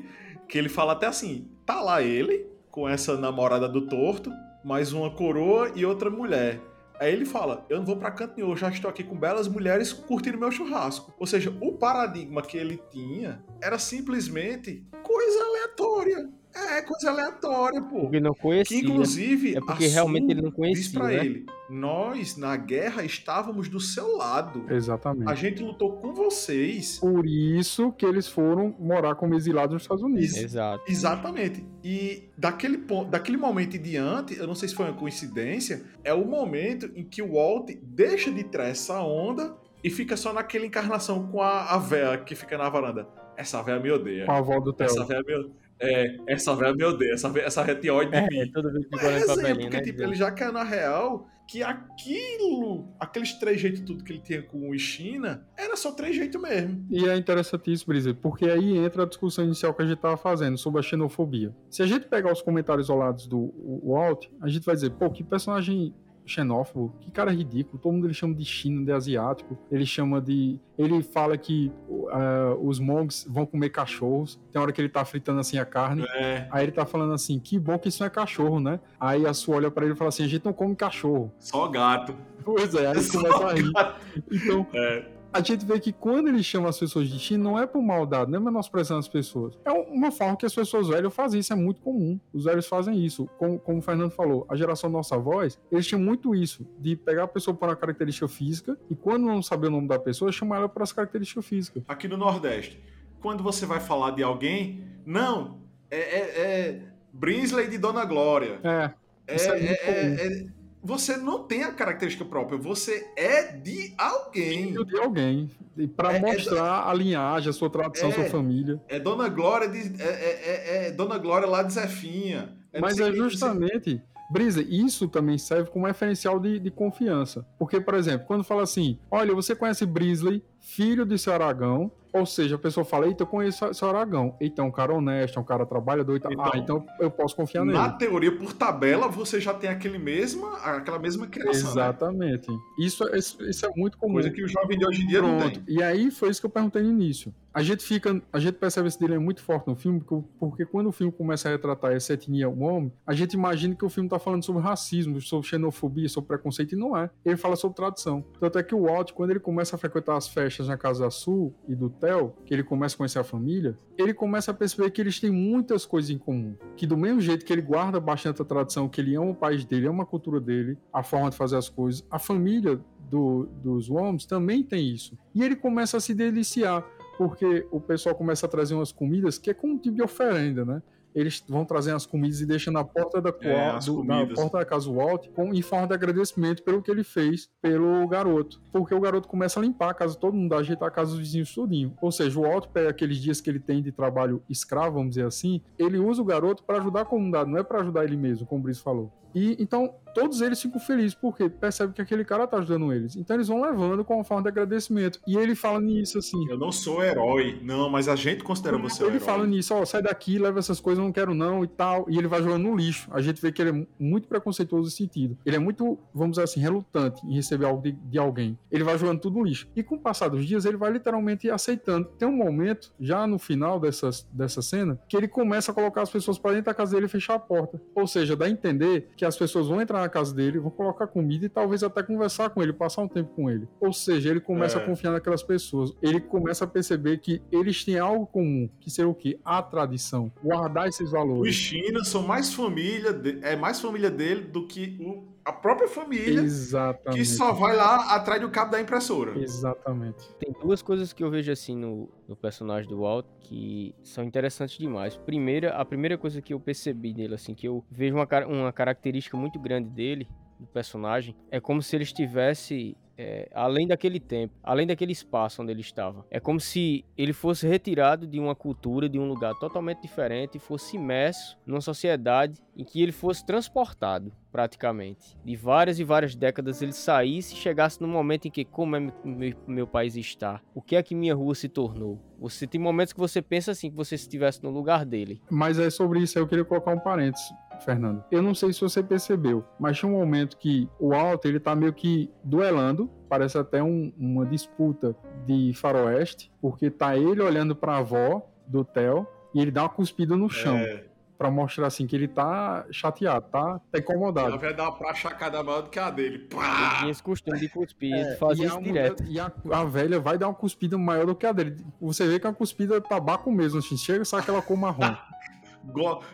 que ele fala até assim: tá lá ele, com essa namorada do torto, mais uma coroa e outra mulher. Aí ele fala: Eu não vou pra canto nenhum, eu já estou aqui com belas mulheres curtindo meu churrasco. Ou seja, o paradigma que ele tinha era simplesmente coisa aleatória. É, coisa aleatória, pô. Porque não Que conhecia. inclusive É porque realmente ele não conhecia, diz pra né? ele: Nós na guerra estávamos do seu lado. Exatamente. A gente lutou com vocês. Por isso que eles foram morar como exilados nos Estados Unidos. Isso. Exato. Exatamente. E daquele, ponto, daquele momento em diante, eu não sei se foi uma coincidência, é o momento em que o Walt deixa de tirar essa onda e fica só naquela encarnação com a, a véia que fica na varanda. Essa véia me odeia. Com a avó do Theo. Essa véia me, é, essa véia me odeia. Essa essa tem ódio de É, mim. toda vez que É pra porque né? tipo, ele já caiu na real que aquilo, aqueles trejeitos tudo que ele tinha com o China, era só trejeito mesmo. E é interessante isso, Brisa, porque aí entra a discussão inicial que a gente estava fazendo sobre a xenofobia. Se a gente pegar os comentários isolados do Walt, a gente vai dizer, pô, que personagem xenófobo, que cara ridículo, todo mundo ele chama de China, de asiático, ele chama de... Ele fala que uh, os monks vão comer cachorros, tem hora que ele tá fritando assim a carne, É, aí ele tá falando assim, que bom que isso não é cachorro, né? Aí a sua olha pra ele e fala assim, a gente não come cachorro. só gato. Pois é, aí Só começa a rir. gato. Então, É, a gente vê que quando ele chama as pessoas de China, não é por maldade, não é menosprezando as pessoas. É uma forma que as pessoas velhas fazem, isso é muito comum. Os velhos fazem isso. Como, como o Fernando falou, a geração nossa voz, eles tinham muito isso, de pegar a pessoa por uma característica física e quando não saber o nome da pessoa, chamar ela por essa característica física. aqui no Nordeste, quando você vai falar de alguém, não, é, é, é Brinsley de Dona Glória. É, É, é é- é- é- você não tem a característica própria, você é de alguém. filho de alguém. E pra É- é- mostrar a linhagem, a sua tradição, a sua É. família. É Dona Glória de, é, é- é- é Dona Glória lá de Zefinha. É Mas é justamente. Brisa, isso também serve como referencial de, de confiança. Porque, por exemplo, quando fala assim: olha, você conhece Brisley, filho de seu Aragão, ou seja, a pessoa fala: eita, eu conheço seu Aragão. Eita, é um cara honesto, é um cara trabalhador. tal. Então, ah, então eu posso confiar nele. Na teoria, por tabela, você já tem aquele mesma, aquela mesma criação. né? Exatamente. Isso, é- isso, é muito comum. Coisa que o jovem de hoje em dia não Pronto. tem. E aí foi isso que eu perguntei no início. a gente fica, a gente percebe esse dilema muito forte no filme, porque, porque quando o filme começa a retratar essa etnia homem, a gente imagina que o filme tá falando sobre racismo, sobre xenofobia, sobre preconceito, e não é. Ele fala sobre tradição. Tanto é que o Walt, quando ele começa a frequentar as festas na Casa Sul e do Theo, que ele começa a conhecer a família, ele começa a perceber que eles têm muitas coisas em comum. Que do mesmo jeito que ele guarda bastante a tradição, que ele ama o país dele, ama a cultura dele, a forma de fazer as coisas, a família do, dos Worms também tem isso. E ele começa a se deliciar, porque o pessoal começa a trazer umas comidas que é como um tipo de oferenda, né? Eles vão trazendo as comidas e deixam na porta da, é, do, na porta da casa Walt com, em forma de agradecimento pelo que ele fez pelo garoto. Porque o garoto começa a limpar a casa, todo mundo ajeitar a casa dos vizinhos tudinho. Ou seja, o Walt pega aqueles dias que ele tem de trabalho escravo, vamos dizer assim, ele usa o garoto para ajudar a comunidade, não é para ajudar ele mesmo, como o Brice falou. E então todos eles ficam felizes porque percebem que aquele cara tá ajudando eles. Então eles vão levando com uma forma de agradecimento. E ele fala nisso assim. Eu não sou herói, não, mas a gente considera você ele herói. Ele fala nisso, ó, sai daqui, leva essas coisas, não quero não e tal. E ele vai jogando no lixo. A gente vê que ele é muito preconceituoso nesse sentido. Ele é muito, vamos dizer assim, relutante em receber algo de, de alguém. Ele vai jogando tudo no lixo. E com o passar dos dias, ele vai literalmente aceitando. Tem um momento, já no final dessas, dessa cena, que ele começa a colocar as pessoas para dentro da casa dele e fechar a porta. Ou seja, dá a entender que as pessoas vão entrar na casa dele, vão colocar comida e talvez até conversar com ele, passar um tempo com ele. Ou seja, ele começa é. a confiar naquelas pessoas. Ele começa a perceber que eles têm algo comum, que seria o quê? A tradição. Guardar esses valores. Os chinos são mais família, de... é mais família dele do que o a própria família Exatamente. que só vai lá atrás do cabo da impressora. Exatamente. Tem duas coisas que eu vejo assim no, no personagem do Walt que são interessantes demais. Primeira, a primeira coisa que eu percebi nele, assim, que eu vejo uma, uma característica muito grande dele, do personagem, é como se ele estivesse é, além daquele tempo, além daquele espaço onde ele estava. É como se ele fosse retirado de uma cultura, de um lugar totalmente diferente e fosse imerso numa sociedade em que ele fosse transportado, praticamente. De várias e várias décadas ele saísse e chegasse no momento em que, como é meu, meu país está? O que é que minha rua se tornou? Você tem momentos que você pensa assim, que você estivesse no lugar dele. Mas é sobre isso, eu queria colocar um parênteses. Fernando. Eu não sei se você percebeu, mas tinha um momento que o Alto ele tá meio que duelando, parece até um, uma disputa de faroeste, porque tá ele olhando para a avó do Theo e ele dá uma cuspida no chão. É. Pra mostrar assim que ele tá chateado, tá, tá incomodado. Ela vai dar uma chacada maior do que a dele. Pá! Ele tinha esse costume de cuspir, é, fazia isso direto. E a, a, velha vai dar uma cuspida maior do que a dele. Você vê que é uma cuspida tabaco mesmo, assim, chega e sai aquela cor marrom.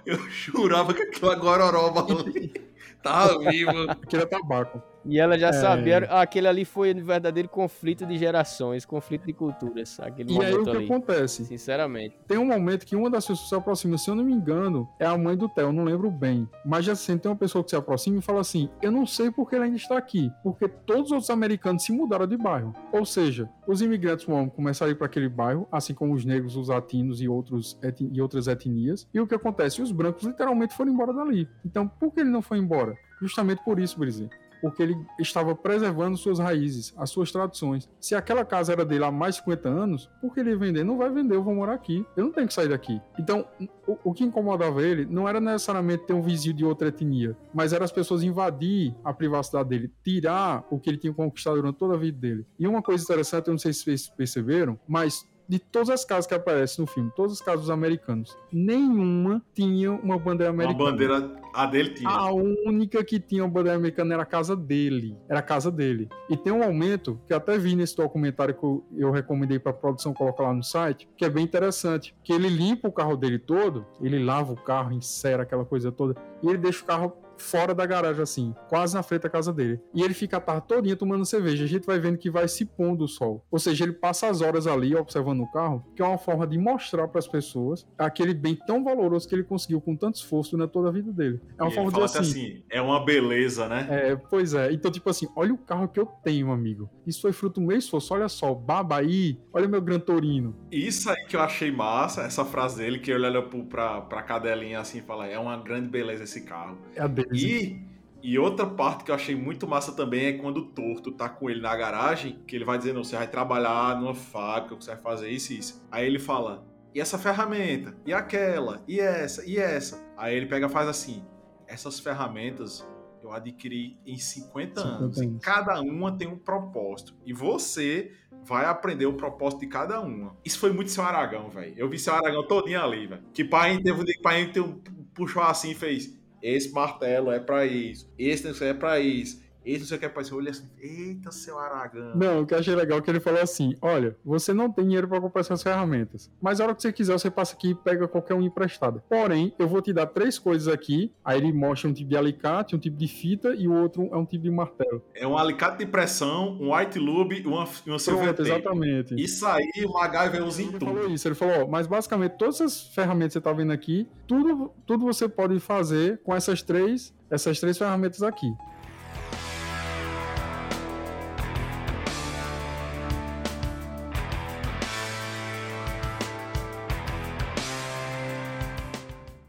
Eu jurava que aquela gororoba ali tava viva. Aquilo é tabaco. E ela já é... sabia, aquele ali foi um verdadeiro conflito de gerações, conflito de culturas. Aquele e aí o que ali, acontece? Sinceramente. Tem um momento que uma das pessoas se aproxima, se eu não me engano, é a mãe do Theo, não lembro bem. Mas já assim, tem uma pessoa que se aproxima e fala assim: Eu não sei porque ele ainda está aqui, porque todos os outros americanos se mudaram de bairro. Ou seja, os imigrantes vão começar a ir para aquele bairro, assim como os negros, os latinos e, outros e outras etnias. E o que acontece? Os brancos literalmente foram embora dali. Então, por que ele não foi embora? Justamente por isso, Brizzy porque ele estava preservando suas raízes, as suas tradições. Se aquela casa era dele há mais de 50 anos, por que ele ia vender? Não vai vender, eu vou morar aqui. Eu não tenho que sair daqui. Então, o, o que incomodava ele não era necessariamente ter um vizinho de outra etnia, mas era as pessoas invadir a privacidade dele, tirar o que ele tinha conquistado durante toda a vida dele. E uma coisa interessante, eu não sei se vocês perceberam, mas de todas as casas que aparecem no filme, todas as casas americanas, nenhuma tinha uma bandeira americana. Uma bandeira, a dele tinha. A única que tinha uma bandeira americana era a casa dele. Era a casa dele. E tem um momento que eu até vi nesse documentário que eu, eu recomendei para a produção colocar lá no site, que é bem interessante, que ele limpa o carro dele todo, ele lava o carro, encera aquela coisa toda, e ele deixa o carro fora da garagem, assim, quase na frente da casa dele. E ele fica a tarde todinha tomando cerveja. A gente vai vendo que vai se pondo o sol. Ou seja, ele passa as horas ali observando o carro, que é uma forma de mostrar para as pessoas aquele bem tão valoroso que ele conseguiu com tanto esforço durante toda a vida dele. É uma e forma de assim, assim, é uma beleza, né? É, pois é. Então, tipo assim, olha o carro que eu tenho, amigo. Isso foi fruto do meu esforço. Olha só, baba aí, olha meu Gran Torino. Isso aí que eu achei massa, essa frase dele, que ele olha pra, pra cadelinha assim e fala, é uma grande beleza esse carro. É a. E e outra parte que eu achei muito massa também é quando o Torto tá com ele na garagem, que ele vai dizendo, você vai trabalhar numa fábrica, você vai fazer isso e isso. Aí ele fala, e essa ferramenta? E aquela? E essa? E essa? Aí ele pega e faz assim, essas ferramentas eu adquiri em 50, 50 anos. E anos. cada uma tem um propósito. E você vai aprender o propósito de cada uma. Isso foi muito seu Aragão, velho. Eu vi seu Aragão todinho ali, velho. Que pai teve pai teve um- puxou assim e fez: esse martelo é pra isso, esse é pra isso, esse não sei o que olhei assim, eita, seu Aragão. Não, o que eu achei legal é que ele falou assim: olha, você não tem dinheiro para comprar essas ferramentas, mas a hora que você quiser, você passa aqui e pega qualquer um emprestado. Porém, eu vou te dar três coisas aqui. Aí ele mostra um tipo de alicate, um tipo de fita e o outro é um tipo de martelo. É um alicate de pressão, um white lube e uma, uma Pronto, exatamente. Isso aí o MacGyver usa em Ele tudo. falou isso, ele falou, ó, mas basicamente todas essas ferramentas que você tá vendo aqui, tudo, tudo você pode fazer com essas três, essas três ferramentas aqui.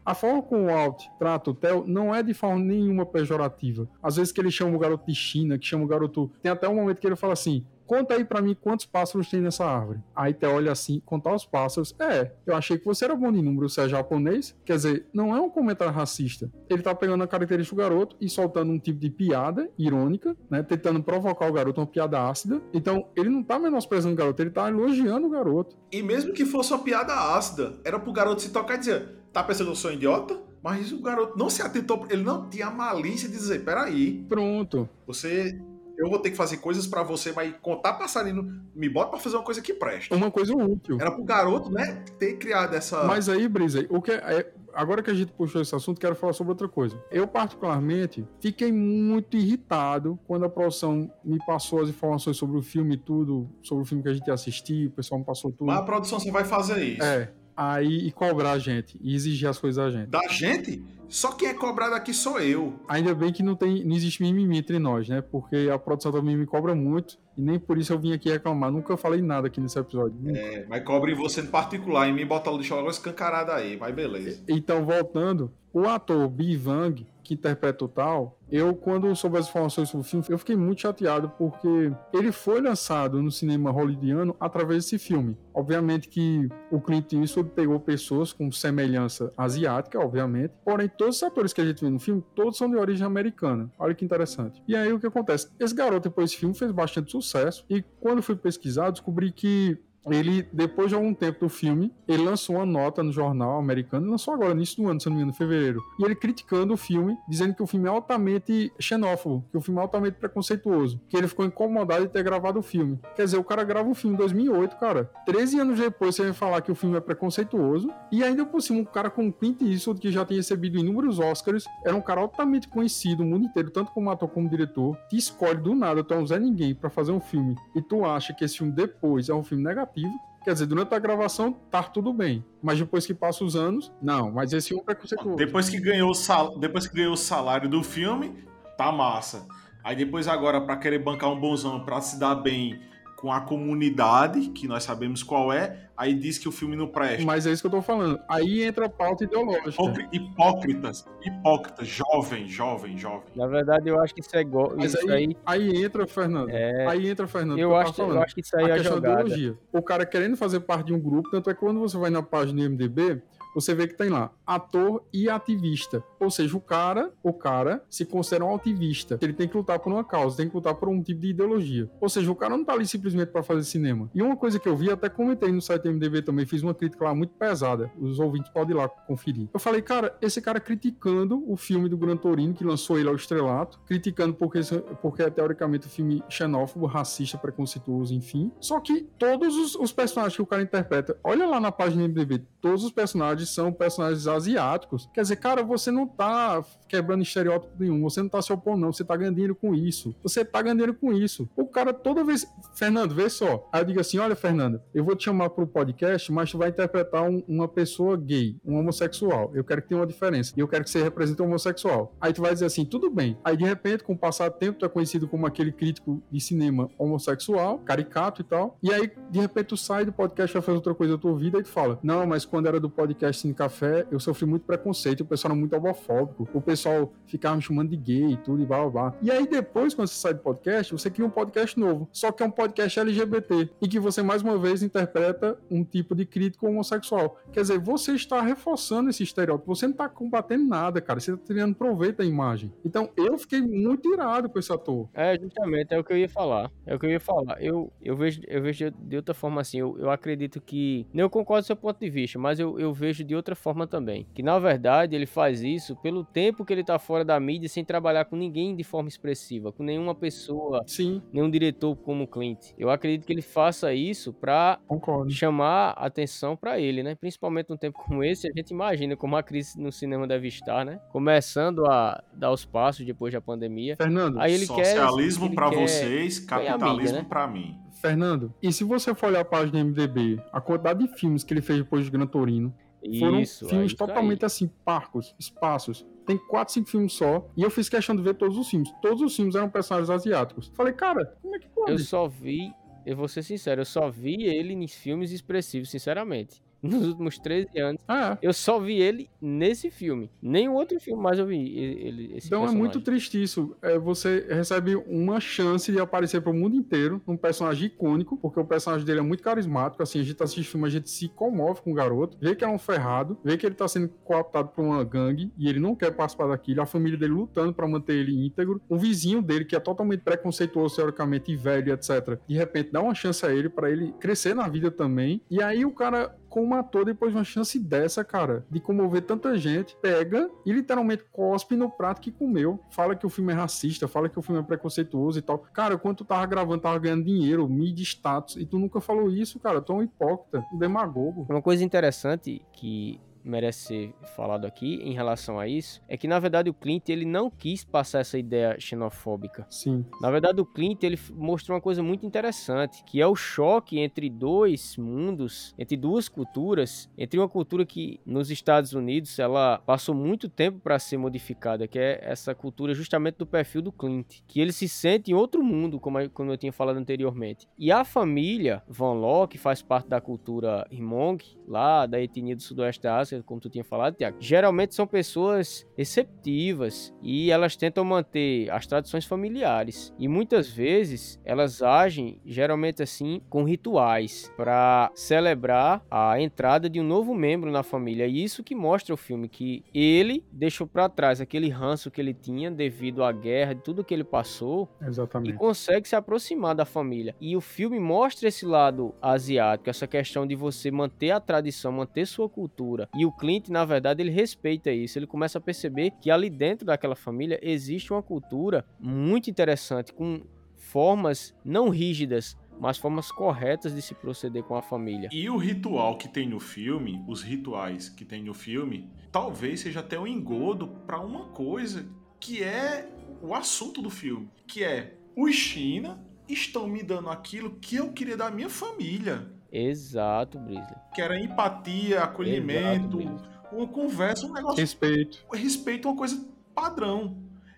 A forma como o Alt trata o Theo não é de forma nenhuma pejorativa. Às vezes que ele chama o garoto de China, que chama o garoto. Tem até um momento que ele fala assim: Conta aí pra mim quantos pássaros tem nessa árvore. Aí Theo olha assim, contar os pássaros. É, eu achei que você era bom de número, você é japonês. Quer dizer, não é um comentário racista. Ele tá pegando a característica do garoto e soltando um tipo de piada irônica, né? Tentando provocar o garoto, uma piada ácida. Então, ele não tá menosprezando o garoto, ele tá elogiando o garoto. E mesmo que fosse uma piada ácida, era pro garoto se tocar e dizer: Tá pensando que eu sou idiota? Mas o garoto não se atentou, ele não tinha malícia de dizer: Peraí, Pronto. você. Eu vou ter que fazer coisas pra você, mas contar passarinho, me bota pra fazer uma coisa que presta. Uma coisa útil. Era pro garoto, né, ter criado essa. Mas aí, Brisa, o que é, agora que a gente puxou esse assunto, quero falar sobre outra coisa. Eu, particularmente, fiquei muito irritado quando a produção me passou as informações sobre o filme e tudo, sobre o filme que a gente ia assistir, o pessoal me passou tudo. Mas a produção só vai fazer isso. É, aí e cobrar a gente, e exigir as coisas da gente. Da gente, só quem é cobrado aqui sou eu. Ainda bem que não, tem, não existe mimimi entre nós, né? Porque a produção também me cobra muito, e nem por isso eu vim aqui reclamar. Nunca falei nada aqui nesse episódio. É, mas cobre você em particular, em mim botar o lixo logo escancarado aí, mas beleza. Então, voltando, o ator Bi Vang, que interpreta o Tal, eu, quando soube as informações sobre o filme, eu fiquei muito chateado porque ele foi lançado no cinema hollywoodiano através desse filme. Obviamente que o Clint Eastwood pegou pessoas com semelhança asiática, obviamente, porém todos os atores que a gente vê no filme, todos são de origem americana. Olha que interessante. E aí o que acontece? Esse garoto, depois desse filme, fez bastante sucesso e quando fui pesquisar, descobri que ele, depois de algum tempo do filme, ele lançou uma nota no jornal americano, lançou agora, início do ano, se não me engano, em fevereiro, e ele criticando o filme, dizendo que o filme é altamente xenófobo, que o filme é altamente preconceituoso, que ele ficou incomodado de ter gravado o filme. Quer dizer, o cara grava um filme em 2008, cara. 13 anos depois você vai falar que o filme é preconceituoso, e ainda por cima, um cara como Clint Eastwood, que já tem recebido inúmeros Oscars, era um cara altamente conhecido no mundo inteiro, tanto como ator como diretor, te escolhe do nada, tu é um Zé Ninguém pra fazer um filme, e tu acha que esse filme depois é um filme negativo, Quer dizer, durante a gravação tá tudo bem. Mas depois que passa os anos, não. Mas esse filme é preconceituoso. Depois que ganhou sal... depois que ganhou o salário do filme, tá massa. Aí depois agora para querer bancar um bonzão para se dar bem com a comunidade, que nós sabemos qual é, aí diz que o filme não presta. Mas é isso que eu tô falando. Aí entra a pauta ideológica. Hipócri- Hipócritas, hipócritas, jovem, jovem, jovem. Na verdade, eu acho que isso é igual. Mas Isso aí, aí. aí entra, Fernando. É, Aí entra, Fernando. eu, que acho, eu falando. acho que isso aí a é a jogada. ideologia. O cara querendo fazer parte de um grupo, tanto é que quando você vai na página do MDB, você vê que tem lá ator e ativista. Ou seja, o cara, o cara se considera um ativista. Ele tem que lutar por uma causa, tem que lutar por um tipo de ideologia. Ou seja, o cara não tá ali simplesmente para fazer cinema. E uma coisa que eu vi, até comentei no site MDB também, fiz uma crítica lá muito pesada. Os ouvintes podem ir lá conferir. Eu falei, cara, esse cara criticando o filme do Gran Torino, que lançou ele ao estrelato, criticando porque, porque é teoricamente um filme xenófobo, racista, preconceituoso, enfim. Só que todos os, os personagens que o cara interpreta, olha lá na página do MDB, todos os personagens são personagens asiáticos. Quer dizer, cara, você não tá quebrando estereótipo nenhum, você não tá se opondo, não, você tá ganhando dinheiro com isso. Você tá ganhando dinheiro com isso. O cara toda vez. Fernando, vê só. Aí eu digo assim: olha, Fernando, eu vou te chamar pro podcast, mas tu vai interpretar um- uma pessoa gay, um homossexual. Eu quero que tenha uma diferença. E eu quero que você represente um homossexual. Aí tu vai dizer assim: tudo bem. Aí de repente, com o passar do tempo, tu é conhecido como aquele crítico de cinema homossexual, caricato e tal. E aí, de repente tu sai do podcast, vai fazer outra coisa da tua vida e tu fala, não, mas quando era do podcast Cine Café, eu sofri muito preconceito, o pessoal era muito homofóbico, o pessoal ficava me chamando de gay e tudo e blá blá blá. E aí depois, quando você sai do podcast, você cria um podcast novo, só que é um podcast LGBT, e que você mais uma vez interpreta um tipo de crítico homossexual. Quer dizer, você está reforçando esse estereótipo, você não está combatendo nada, cara, você está tirando proveito da imagem. Então eu fiquei muito irado com esse ator. É, justamente, é o que eu ia falar. É o que eu ia falar. Eu, eu, vejo, eu vejo de outra forma assim, eu, eu acredito que. Eu concordo com seu ponto de vista, mas eu, eu vejo de outra forma também. Que na verdade ele faz isso pelo tempo que ele tá fora da mídia sem trabalhar com ninguém de forma expressiva, com nenhuma pessoa, Sim. nenhum diretor como Clint. Eu acredito que ele faça isso pra Concordo. chamar atenção para ele, né? Principalmente num tempo como esse, a gente imagina como a crise no cinema deve estar, né? Começando a dar os passos depois da pandemia. Fernando, Aí ele Socialismo quer vocês, ganhar capitalismo né? pra mim. Fernando, e se você for olhar a página do MDB, a quantidade de filmes que ele fez depois de Gran Torino, foram Isso, é filmes totalmente assim, parcos, espaços. Tem quatro, cinco filmes só. E eu fiz questão de ver todos os filmes. Todos os filmes eram personagens asiáticos. Falei, cara, como é que pode? Eu só vi, eu vou ser sincero, eu só vi ele em filmes expressivos, sinceramente. Nos últimos 13 anos, É. eu só vi ele nesse filme. Nenhum outro filme mais eu vi ele, esse Então é personagem. muito triste isso. É, você recebe uma chance de aparecer pro mundo inteiro, um personagem icônico, porque o personagem dele é muito carismático. Assim, a gente assiste filme, a gente se comove com o garoto, vê que é um ferrado, vê que ele tá sendo cooptado por uma gangue e ele não quer participar daquilo. A família dele lutando pra manter ele íntegro. O vizinho dele, que é totalmente preconceituoso, teoricamente, e velho, etc. De repente dá uma chance a ele pra ele crescer na vida também. E aí o cara como ator, depois de uma chance dessa, cara, de comover tanta gente, pega e literalmente cospe no prato que comeu. Fala que o filme é racista, fala que o filme é preconceituoso e tal. Cara, quando tu tava gravando, tava ganhando dinheiro, mídia, status, e tu nunca falou isso, cara. Tu é um hipócrita, um demagogo. Uma coisa interessante que merece ser falado aqui em relação a isso é que na verdade o Clint ele não quis passar essa ideia xenofóbica. Sim. Na verdade o Clint ele mostrou uma coisa muito interessante, que é o choque entre dois mundos, entre duas culturas, entre uma cultura que nos Estados Unidos ela passou muito tempo para ser modificada, que é essa cultura justamente do perfil do Clint, que ele se sente em outro mundo, como eu, como eu tinha falado anteriormente. E a família Van Loo, que faz parte da cultura Hmong, lá da etnia do sudoeste da Ásia, como tu tinha falado, Tiago, geralmente são pessoas receptivas e elas tentam manter as tradições familiares. E muitas vezes elas agem geralmente assim com rituais para celebrar a entrada de um novo membro na família. E isso que mostra o filme que ele deixou para trás aquele ranço que ele tinha devido à guerra, de tudo que ele passou e Exatamente. consegue se aproximar da família. E o filme mostra esse lado asiático, essa questão de você manter a tradição, manter sua cultura. E o Clint, na verdade, ele respeita isso. Ele começa a perceber que ali dentro daquela família existe uma cultura muito interessante, com formas não rígidas, mas formas corretas de se proceder com a família. E o ritual que tem no filme, os rituais que tem no filme, talvez seja até um engodo pra uma coisa que é o assunto do filme, que é os China estão me dando aquilo que eu queria da minha família, Exato, Brisley. que era empatia, acolhimento, Exato, uma conversa, um negócio Respeito. respeito é uma coisa padrão.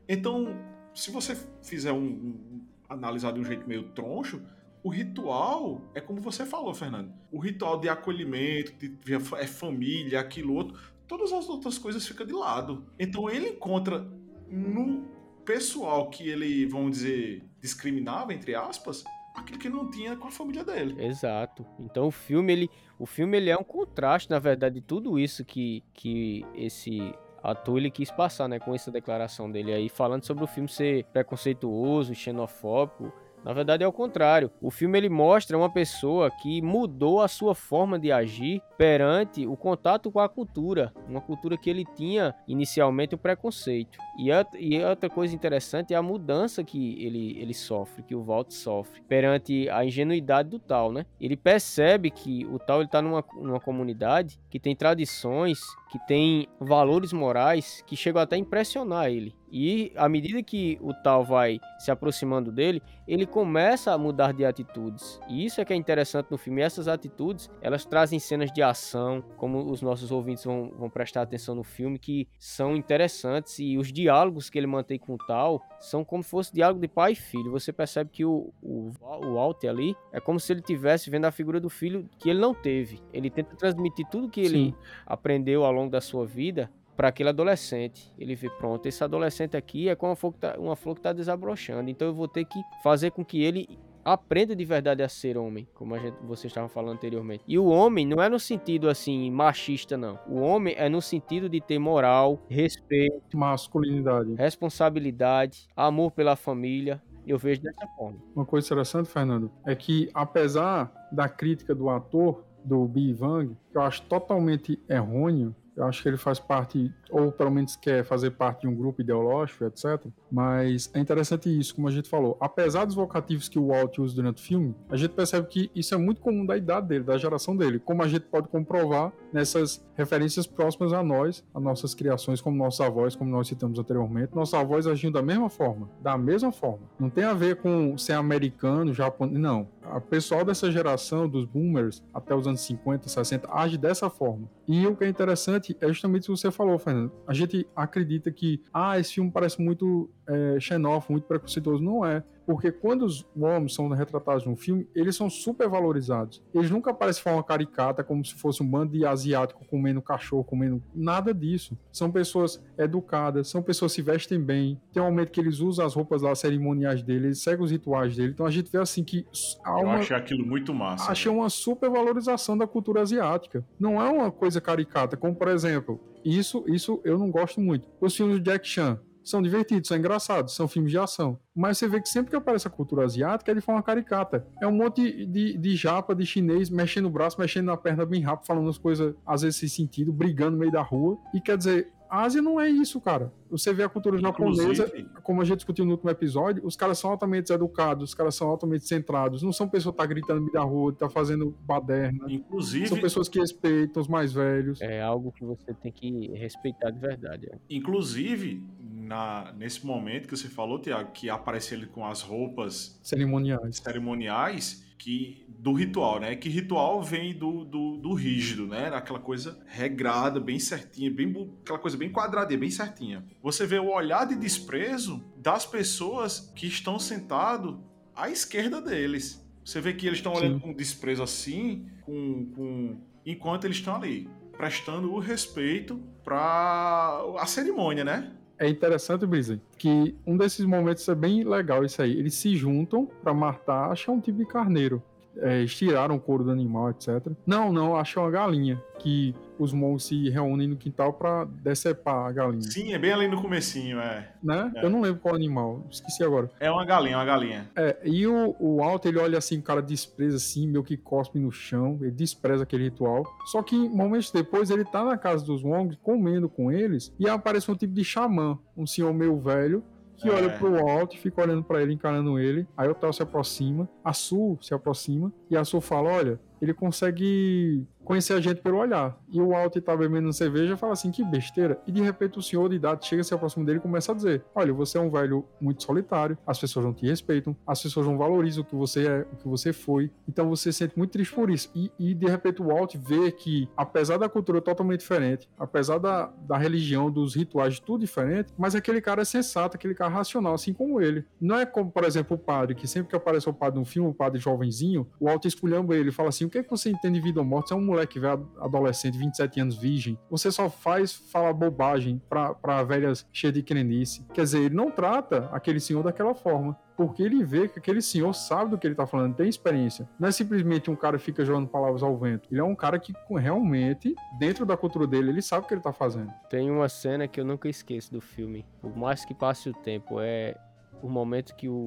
Então, se você fizer um, um analisar de um jeito meio troncho, o ritual é como você falou, Fernando. O ritual de acolhimento, de é família, aquilo outro, todas as outras coisas ficam de lado. Então ele encontra no pessoal que ele, vamos dizer, discriminava entre aspas, aquilo que ele não tinha com a família dele. Exato. Então o filme ele, o filme ele é um contraste, na verdade, de tudo isso que, que esse ator ele quis passar, né, com essa declaração dele aí, falando sobre o filme ser preconceituoso, xenofóbico. Na verdade é o contrário. O filme ele mostra uma pessoa que mudou a sua forma de agir perante o contato com a cultura, uma cultura que ele tinha inicialmente o preconceito. E, a- e outra coisa interessante é a mudança que ele, ele sofre, que o Walt sofre, perante a ingenuidade do tal, né? Ele percebe que o tal está numa, numa comunidade que tem tradições, que tem valores morais que chegam até a impressionar ele. E à medida que o tal vai se aproximando dele, ele começa a mudar de atitudes. E isso é que é interessante no filme. E essas atitudes, elas trazem cenas de ação, como os nossos ouvintes vão, vão prestar atenção no filme, que são interessantes. E os diálogos que ele mantém com o tal são como se fosse diálogo de pai e filho. Você percebe que o, o, o Walt ali é como se ele tivesse vendo a figura do filho que ele não teve. Ele tenta transmitir tudo que ele Sim. aprendeu ao longo da sua vida para aquele adolescente. Ele vê, pronto, esse adolescente aqui é como uma flor que está tá desabrochando, então eu vou ter que fazer com que ele aprenda de verdade a ser homem, como a gente, você estava falando anteriormente. E o homem não é no sentido assim machista não. O homem é no sentido de ter moral, respeito, masculinidade, responsabilidade, amor pela família. Eu vejo dessa forma. Uma coisa interessante, Fernando, é que apesar da crítica do ator do Bi Wang, que eu acho totalmente errôneo, eu acho que ele faz parte, ou pelo menos quer fazer parte de um grupo ideológico, etc. Mas é interessante isso, como a gente falou. Apesar dos vocativos que o Walt usa durante o filme, a gente percebe que isso é muito comum da idade dele, da geração dele. Como a gente pode comprovar nessas referências próximas a nós, a nossas criações, como nossos avós, como nós citamos anteriormente. Nossos avós agiam da mesma forma, da mesma forma. Não tem a ver com ser americano, japonês, não. A pessoal dessa geração, dos boomers, até os anos 50, 60, age dessa forma. E o que é interessante é justamente o que você falou, Fernando. A gente acredita que, ah, esse filme parece muito é, xenófobo, muito preconceituoso. Não é. Porque quando os homens são retratados no filme, eles são super valorizados. Eles nunca aparecem de forma caricata, como se fosse um bando de asiático comendo cachorro, comendo. Nada disso. São pessoas educadas, são pessoas que se vestem bem. Tem um momento que eles usam as roupas lá cerimoniais deles, eles seguem os rituais dele. Então a gente vê assim que. Há uma... Eu achei aquilo muito massa. Achei né? uma super valorização da cultura asiática. Não é uma coisa caricata, como por exemplo, isso, isso eu não gosto muito. Os filmes de Jack Chan são divertidos, são engraçados, são filmes de ação. Mas você vê que sempre que aparece a cultura asiática é de forma caricata. É um monte de, de japa, de chinês, mexendo o braço, mexendo na perna bem rápido, falando as coisas às vezes sem sentido, brigando no meio da rua. E quer dizer, a Ásia não é isso, cara. Você vê a cultura japonesa, como a gente discutiu no último episódio, os caras são altamente educados, os caras são altamente centrados. Não são pessoas que estão tá gritando no meio da rua, tá fazendo baderna. Inclusive. São pessoas que respeitam os mais velhos. É algo que você tem que respeitar de verdade. É. Inclusive, na, nesse momento que você falou, Tiago, que aparece ele com as roupas cerimoniais. cerimoniais que do ritual, né? Que ritual vem do, do, do, rígido, né? Aquela coisa regrada, bem certinha, bem, aquela coisa bem quadradinha, bem certinha. Você vê o olhar de desprezo das pessoas que estão sentados à esquerda deles. Você vê que eles estão olhando com desprezo assim, com, com enquanto eles estão ali, prestando o respeito para a cerimônia, né? É interessante, Brisa, que um desses momentos é bem legal isso aí. Eles se juntam para matar, achar um tipo de carneiro é, estiraram o couro do animal, etc. Não, não, achou uma galinha que os monks se reúnem no quintal para decepar a galinha. Sim, é bem ali no comecinho, é. Né? É. Eu não lembro qual animal, esqueci agora. É uma galinha, uma galinha. É, e o, o Alto, ele olha assim, o cara despreza assim, meio que cospe no chão, ele despreza aquele ritual. Só que momentos depois ele tá na casa dos monks, comendo com eles, e aparece um tipo de xamã, um senhor meio velho, que é. olha pro alto e fica olhando para ele, encarando ele. Aí o Tal se aproxima, a Su se aproxima e a Su fala: Olha, ele consegue conhecer a gente pelo olhar. E o Alto tá bebendo cerveja e fala assim, que besteira. E de repente o senhor de idade chega, se aproxima dele e começa a dizer, olha, você é um velho muito solitário, as pessoas não te respeitam, as pessoas não valorizam o que você é, o que você foi, então você se sente muito triste por isso. E, e de repente o Alt vê que, apesar da cultura totalmente diferente, apesar da, da religião, dos rituais, tudo diferente, mas aquele cara é sensato, aquele cara racional, assim como ele. Não é como, por exemplo, o padre, que sempre que aparece o padre num filme, o padre jovenzinho, o Alt esculhamba ele, fala assim, o que é que você entende de vida ou morte? Você é um moleque velho, adolescente, 27 anos, virgem. Você só faz falar bobagem pra, pra velhas cheias de crenice. Quer dizer, ele não trata aquele senhor daquela forma porque ele vê que aquele senhor sabe do que ele tá falando, tem experiência. Não é simplesmente um cara que fica jogando palavras ao vento. Ele é um cara que realmente, dentro da cultura dele, ele sabe o que ele tá fazendo. Tem uma cena que eu nunca esqueço do filme. Por mais que passe o tempo, é o momento que o,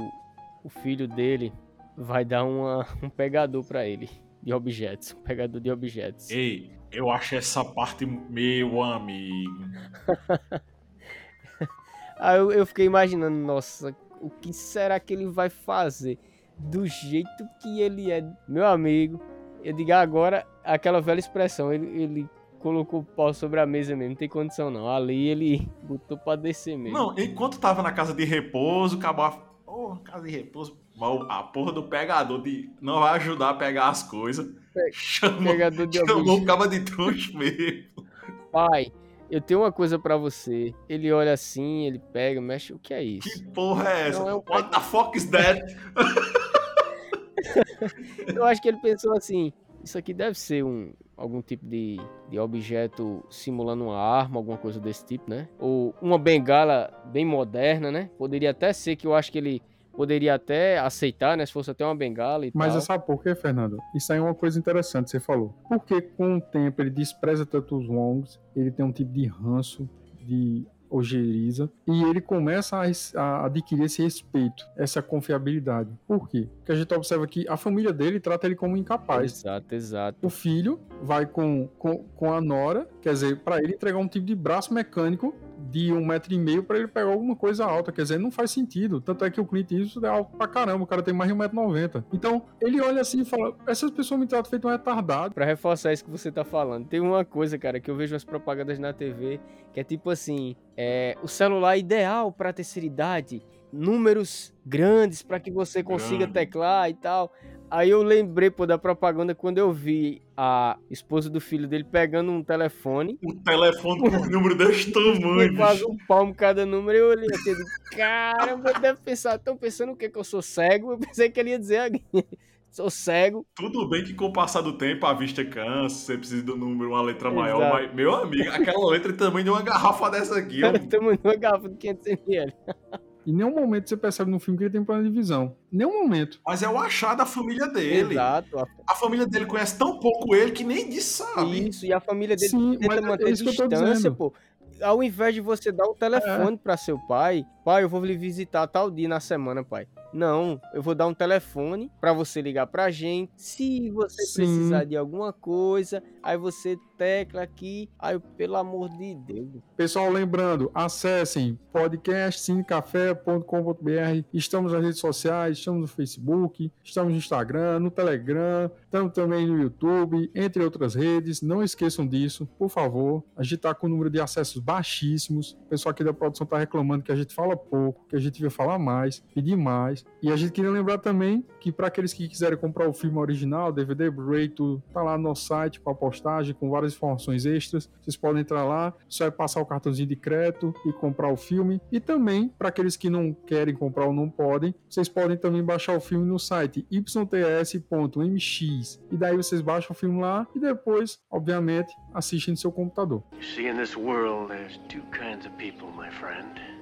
o filho dele vai dar uma, um pegador para ele de objetos, um pegador de objetos. Ei, eu acho essa parte meu amigo. Aí eu, eu fiquei imaginando, nossa, o que será que ele vai fazer? Do jeito que ele é, meu amigo. Eu digo agora aquela velha expressão, ele, ele colocou o pau sobre a mesa mesmo, não tem condição não. Ali ele botou pra descer mesmo. Não, enquanto tava na casa de repouso, acabou. Oh, casa de repouso. A porra do pegador de não vai ajudar a pegar as coisas. Pe chamou, pegador de chamou o cabo de troncho mesmo. Pai, eu tenho uma coisa para você. Ele olha assim, ele pega, mexe. O que é isso? Que porra é essa? Não, é um... What the fuck is that? eu acho que ele pensou assim: isso aqui deve ser um, algum tipo de, de objeto simulando uma arma, alguma coisa desse tipo, né? Ou uma bengala bem moderna, né? Poderia até ser que eu acho que ele poderia até aceitar, né? Se fosse até uma bengala e Mas tal. sabe por quê, Fernando? Isso aí é uma coisa interessante, você falou. Porque com o tempo ele despreza tanto os Wongs, ele tem um tipo de ranço, de ojeriza e ele começa a, a, adquirir esse respeito, essa confiabilidade. Por quê? Porque a gente observa que a família dele trata ele como incapaz. Exato, exato. O filho vai com, com, com a nora, quer dizer, para ele entregar um tipo de braço mecânico de um metro e meio para ele pegar alguma coisa alta. Quer dizer, não faz sentido. Tanto é que o Clint Eastwood é alto pra caramba, o cara tem mais de 1,90m. Então, ele olha assim e fala: essas pessoas me tratam feito um retardado. Pra reforçar isso que você tá falando, tem uma coisa, cara, que eu vejo as propagandas na TV, que é tipo assim: é, o celular ideal pra terceira idade, números grandes para que você consiga Grande. teclar e tal. Aí eu lembrei, pô, da propaganda quando eu vi a esposa do filho dele pegando um telefone. Um telefone com um número desse tamanho. Quase um palmo cada número. Eu olhei assim, caramba, deve pensar, estão pensando o que que eu sou cego? Eu pensei que ele ia dizer sou cego. Tudo bem que com o passar do tempo a vista cansa, você precisa do número, uma letra Exato. maior, mas, meu amigo, aquela letra é tamanho de uma garrafa dessa aqui. Ó. tamanho de uma garrafa de 500ml. Em nenhum momento você percebe no filme que ele tem plano de visão. Nenhum momento. Mas é o achar da família dele. Exato. A família dele conhece tão pouco ele que nem disso sabe. Isso, e a família dele Sim, tenta é manter é distância, pô. Ao invés de você dar o telefone é. para seu pai, pai, eu vou lhe visitar tal dia na semana, pai. Não, eu vou dar um telefone para você ligar pra gente. Se você Sim. precisar de alguma coisa, aí você tecla aqui. Aí, pelo amor de Deus. Pessoal, lembrando, acessem podcastcinecafé.com.br. Estamos nas redes sociais, estamos no Facebook, estamos no Instagram, no Telegram, estamos também no YouTube, entre outras redes. Não esqueçam disso, por favor. A gente está com o número de acessos baixíssimos. O pessoal aqui da produção está reclamando que a gente fala pouco, que a gente devia falar mais, pedir mais. E a gente queria lembrar também que para aqueles que quiserem comprar o filme original, DVD, Blu-ray, tudo, tá lá no nosso site com a postagem, com várias informações extras. Vocês podem entrar lá, só é passar o cartãozinho de crédito e comprar o filme. E também, para aqueles que não querem comprar ou não podem, vocês podem também baixar o filme no site yts.mx. E daí vocês baixam o filme lá e depois, obviamente, assistem no seu computador. You see, in this world, there's two kinds of people, my friend.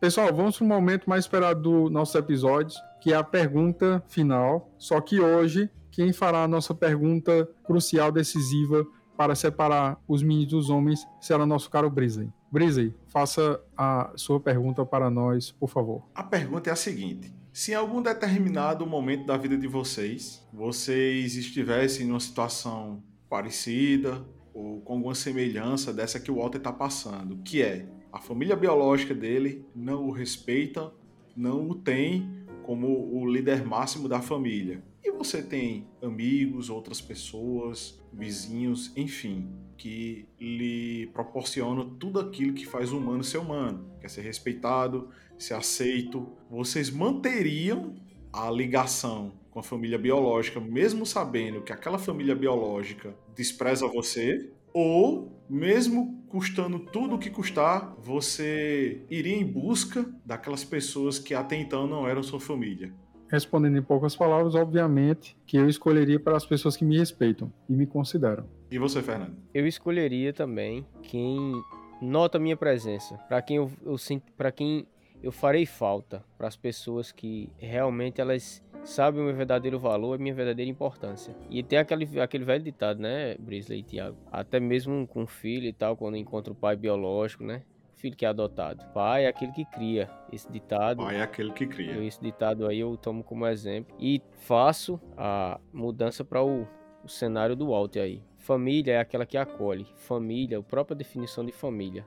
Pessoal, vamos para o momento mais esperado do nossos episódios, que é a pergunta final. Só que hoje, quem fará a nossa pergunta crucial, decisiva, para separar os meninos dos homens, será nosso caro Brisley. Brisley, faça a sua pergunta para nós, por favor. A pergunta é a seguinte: se em algum determinado momento da vida de vocês, vocês estivessem numa situação parecida ou com alguma semelhança dessa que o Walter está passando, que é a família biológica dele não o respeita, não o tem como o líder máximo da família. E você tem amigos, outras pessoas, vizinhos, enfim, que lhe proporcionam tudo aquilo que faz o humano ser humano, quer ser respeitado, ser aceito. Vocês manteriam a ligação com a família biológica, mesmo sabendo que aquela família biológica despreza você, ou mesmo custando tudo o que custar, você iria em busca daquelas pessoas que até então não eram sua família. Respondendo em poucas palavras, obviamente que eu escolheria para as pessoas que me respeitam e me consideram. E você, Fernando? Eu escolheria também quem nota minha presença, para quem eu, eu sinto, para quem eu farei falta, para as pessoas que realmente elas sabe o meu verdadeiro valor e minha verdadeira importância. E tem aquele, aquele velho ditado, né, Brisley e Thiago? Até mesmo com filho e tal, quando encontra o pai biológico, né? filho que é adotado. Pai é aquele que cria. Esse ditado. Pai é aquele que cria. Esse ditado aí eu tomo como exemplo. E faço a mudança para o, o cenário do Walter aí. Família é aquela que acolhe. Família, a própria definição de família.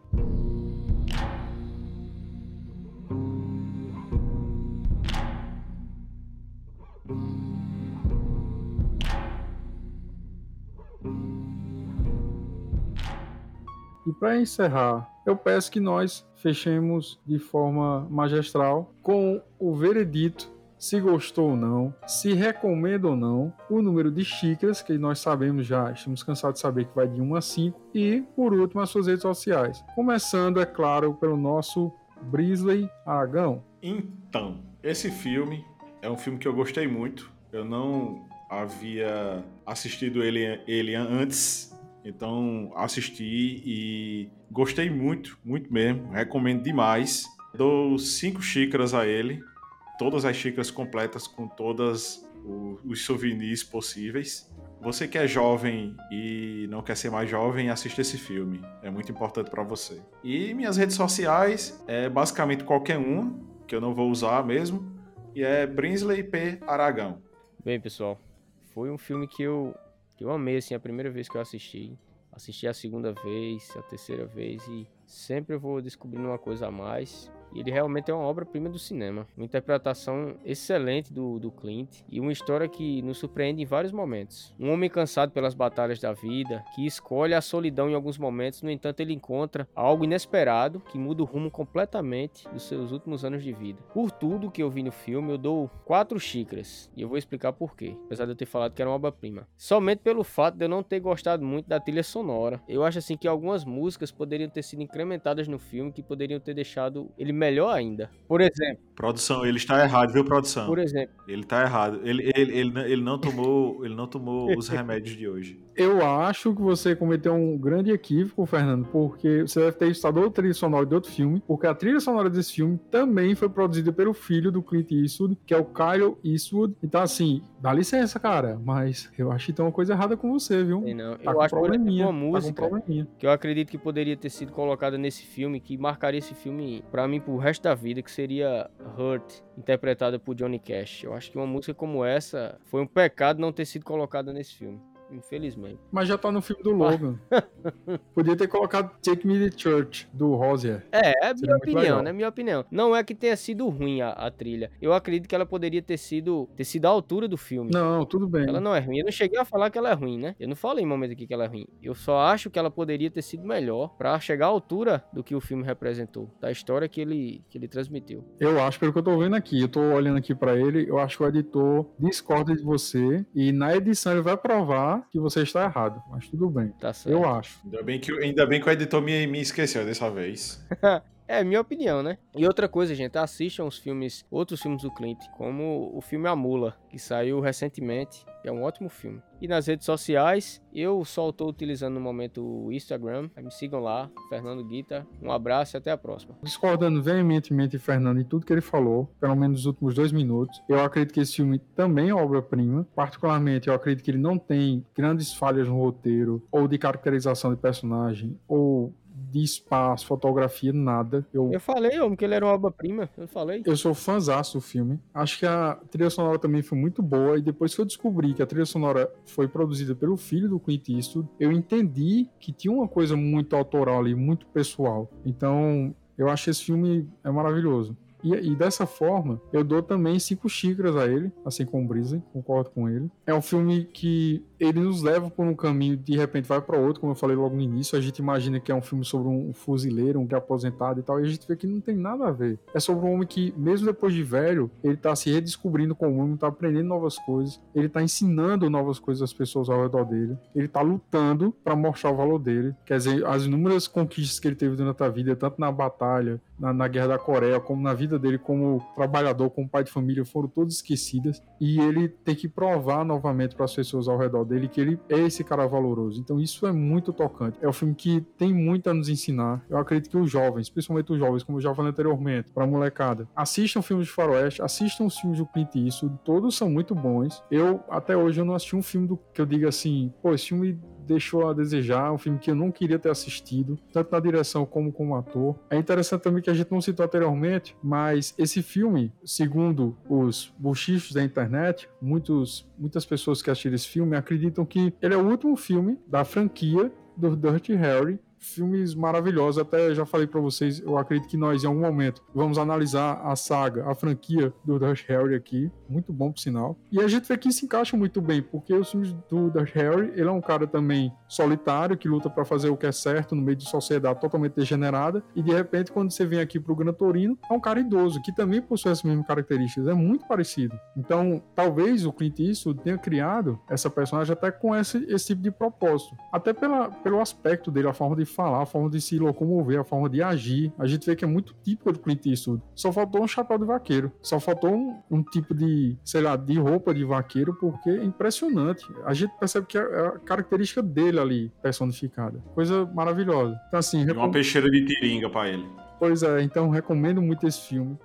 Para encerrar, eu peço que nós fechemos de forma magistral com o veredito se gostou ou não, se recomenda ou não, o número de xícaras, que nós sabemos já, estamos cansados de saber que vai de 1 a 5, e, por último, as suas redes sociais. Começando, é claro, pelo nosso Brisley Aragão. Então, esse filme é um filme que eu gostei muito. Eu não havia assistido ele, ele antes, então assisti e gostei muito, muito mesmo. Recomendo demais. Dou cinco xícaras a ele todas as xícaras completas com todas os souvenirs possíveis. Você que é jovem e não quer ser mais jovem, assista esse filme. É muito importante para você. E minhas redes sociais é basicamente qualquer uma, que eu não vou usar mesmo, e é Brinsley P. Aragão. Bem, pessoal, foi um filme que eu, que eu amei, assim, a primeira vez que eu assisti. Assisti a segunda vez, a terceira vez, e sempre eu vou descobrindo uma coisa a mais. E ele realmente é uma obra-prima do cinema. Uma interpretação excelente do, do Clint e uma história que nos surpreende em vários momentos. Um homem cansado pelas batalhas da vida, que escolhe a solidão em alguns momentos, no entanto, ele encontra algo inesperado que muda o rumo completamente dos seus últimos anos de vida. Por tudo que eu vi no filme, eu dou quatro xícaras e eu vou explicar por quê, apesar de eu ter falado que era uma obra-prima. Somente pelo fato de eu não ter gostado muito da trilha sonora. Eu acho assim que algumas músicas poderiam ter sido incrementadas no filme que poderiam ter deixado ele melhor ainda. Por exemplo. Produção, ele está errado, viu, produção? Por exemplo. Ele está errado. Ele, ele, ele, ele, não tomou, ele não tomou os remédios de hoje. Eu acho que você cometeu um grande equívoco, Fernando, porque você deve ter estudado outra trilha sonora de outro filme, porque a trilha sonora desse filme também foi produzida pelo filho do Clint Eastwood, que é o Kyle Eastwood. Então, assim, dá licença, cara, mas eu acho que tem uma coisa errada com você, viu? Sei não. Tá eu acho probleminha, uma música tá que eu acredito que poderia ter sido colocada nesse filme, que marcaria esse filme para mim pro resto da vida, que seria Hurt, interpretada por Johnny Cash. Eu acho que uma música como essa foi um pecado não ter sido colocada nesse filme. Infelizmente. Mas já tá no filme do Logan. Podia ter colocado Take Me to Church, do Rosier. É, é minha opinião, né? Minha opinião. Não é que tenha sido ruim a, a, trilha. Eu acredito que ela poderia ter sido, ter sido à altura do filme. Não, tudo bem. Ela não é ruim. Eu não cheguei a falar que ela é ruim, né? Eu não falei em momento aqui que ela é ruim. Eu só acho que ela poderia ter sido melhor para chegar à altura do que o filme representou, da história que ele, que ele transmitiu. Eu acho, pelo que eu tô vendo aqui, eu tô olhando aqui para ele, eu acho que o editor discorda de você e na edição ele vai provar que você está errado, mas tudo bem. Tá certo. Eu acho. Ainda bem que, ainda bem que o editor me, me esqueceu dessa vez. É, minha opinião, né? E outra coisa, gente, assistam os filmes, outros filmes do Clint, como o filme A Mula, que saiu recentemente, é um ótimo filme. E nas redes sociais, eu só estou utilizando no momento o Instagram, me sigam lá, Fernando Guita. Um abraço e até a próxima. Discordando veementemente Fernando em tudo que ele falou, pelo menos nos últimos dois minutos, eu acredito que esse filme também é obra-prima. Particularmente, eu acredito que ele não tem grandes falhas no roteiro, ou de caracterização de personagem, ou de espaço, fotografia, nada. Eu, eu falei, homem, que ele era uma obra-prima. Eu falei. Eu sou fãzaço do filme. Acho que a trilha sonora também foi muito boa. E depois que eu descobri que a trilha sonora foi produzida pelo filho do Clint Eastwood, eu entendi que tinha uma coisa muito autoral ali, muito pessoal. Então, eu acho esse filme é maravilhoso. E, e, dessa forma, eu dou também cinco xícaras a ele, assim como o Brise, concordo com ele. É um filme que ele nos leva por um caminho, de repente vai para outro, como eu falei logo no início. A gente imagina que é um filme sobre um fuzileiro, um aposentado e tal, e a gente vê que não tem nada a ver. É sobre um homem que, mesmo depois de velho, ele tá se redescobrindo como homem, tá aprendendo novas coisas, ele tá ensinando novas coisas às pessoas ao redor dele, ele tá lutando para mostrar o valor dele. Quer dizer, as inúmeras conquistas que ele teve durante a vida, tanto na batalha, na, na Guerra da Coreia, como na vida dele como trabalhador, como pai de família, foram todas esquecidas, e ele tem que provar novamente para as pessoas ao redor dele que ele é esse cara valoroso. Então isso é muito tocante. É um filme que tem muito a nos ensinar. Eu acredito que os jovens, principalmente os jovens, como eu já falei anteriormente, para molecada, assistam filmes de faroeste, assistam os filmes do Clint Eastwood, todos são muito bons. Eu até hoje eu não assisti um filme do que eu diga assim, pô, esse filme deixou a desejar, um filme que eu não queria ter assistido, tanto na direção como como ator. É interessante também que a gente não citou anteriormente, mas esse filme, segundo os buchichos da internet, muitos, muitas pessoas que assistiram esse filme acreditam que ele é o último filme da franquia do Dirty Harry filmes maravilhosos. Até já falei para vocês, eu acredito que nós, em algum momento, vamos analisar a saga, a franquia do Dash Harry aqui. Muito bom, por sinal. E a gente vê que se encaixa muito bem, porque os filmes do Dash Harry, ele é um cara também solitário, que luta para fazer o que é certo no meio de sociedade totalmente degenerada. E de repente, quando você vem aqui pro Gran Torino, é um cara idoso, que também possui as mesmas características. É muito parecido. Então, talvez o Clint Eastwood tenha criado essa personagem até com esse, esse tipo de propósito. Até pela, pelo aspecto dele, a forma de falar, a forma de se locomover, a forma de agir. A gente vê que é muito típico do Clint Eastwood. Só faltou um chapéu de vaqueiro. Só faltou um, um tipo de, sei lá, de roupa de vaqueiro, porque é impressionante. A gente percebe que é, é a característica dele ali personificada. Coisa maravilhosa. Então, assim. Uma peixeira de tiringa para ele. Pois é, então recomendo muito esse filme.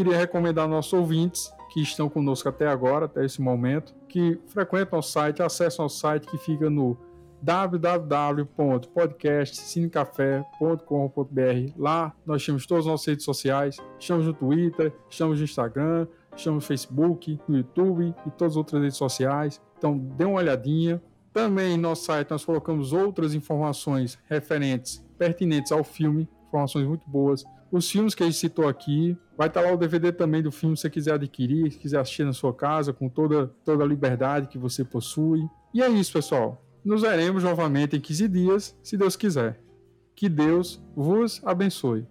Queria recomendar aos nossos ouvintes que estão conosco até agora, até esse momento, que frequentam o site, acessam o site que fica no www.podcastcinecafé.com.br. Lá nós temos todas as nossas redes sociais, estamos no Twitter, estamos no Instagram, estamos no Facebook, no YouTube e todas as outras redes sociais. Então dê uma olhadinha. Também no nosso site nós colocamos outras informações referentes, pertinentes ao filme, informações muito boas. Os filmes que a gente citou aqui, vai estar lá o DVD também do filme se você quiser adquirir, se quiser assistir na sua casa, com toda, toda a liberdade que você possui. E é isso, pessoal. Nos veremos novamente em 15 dias, se Deus quiser. Que Deus vos abençoe.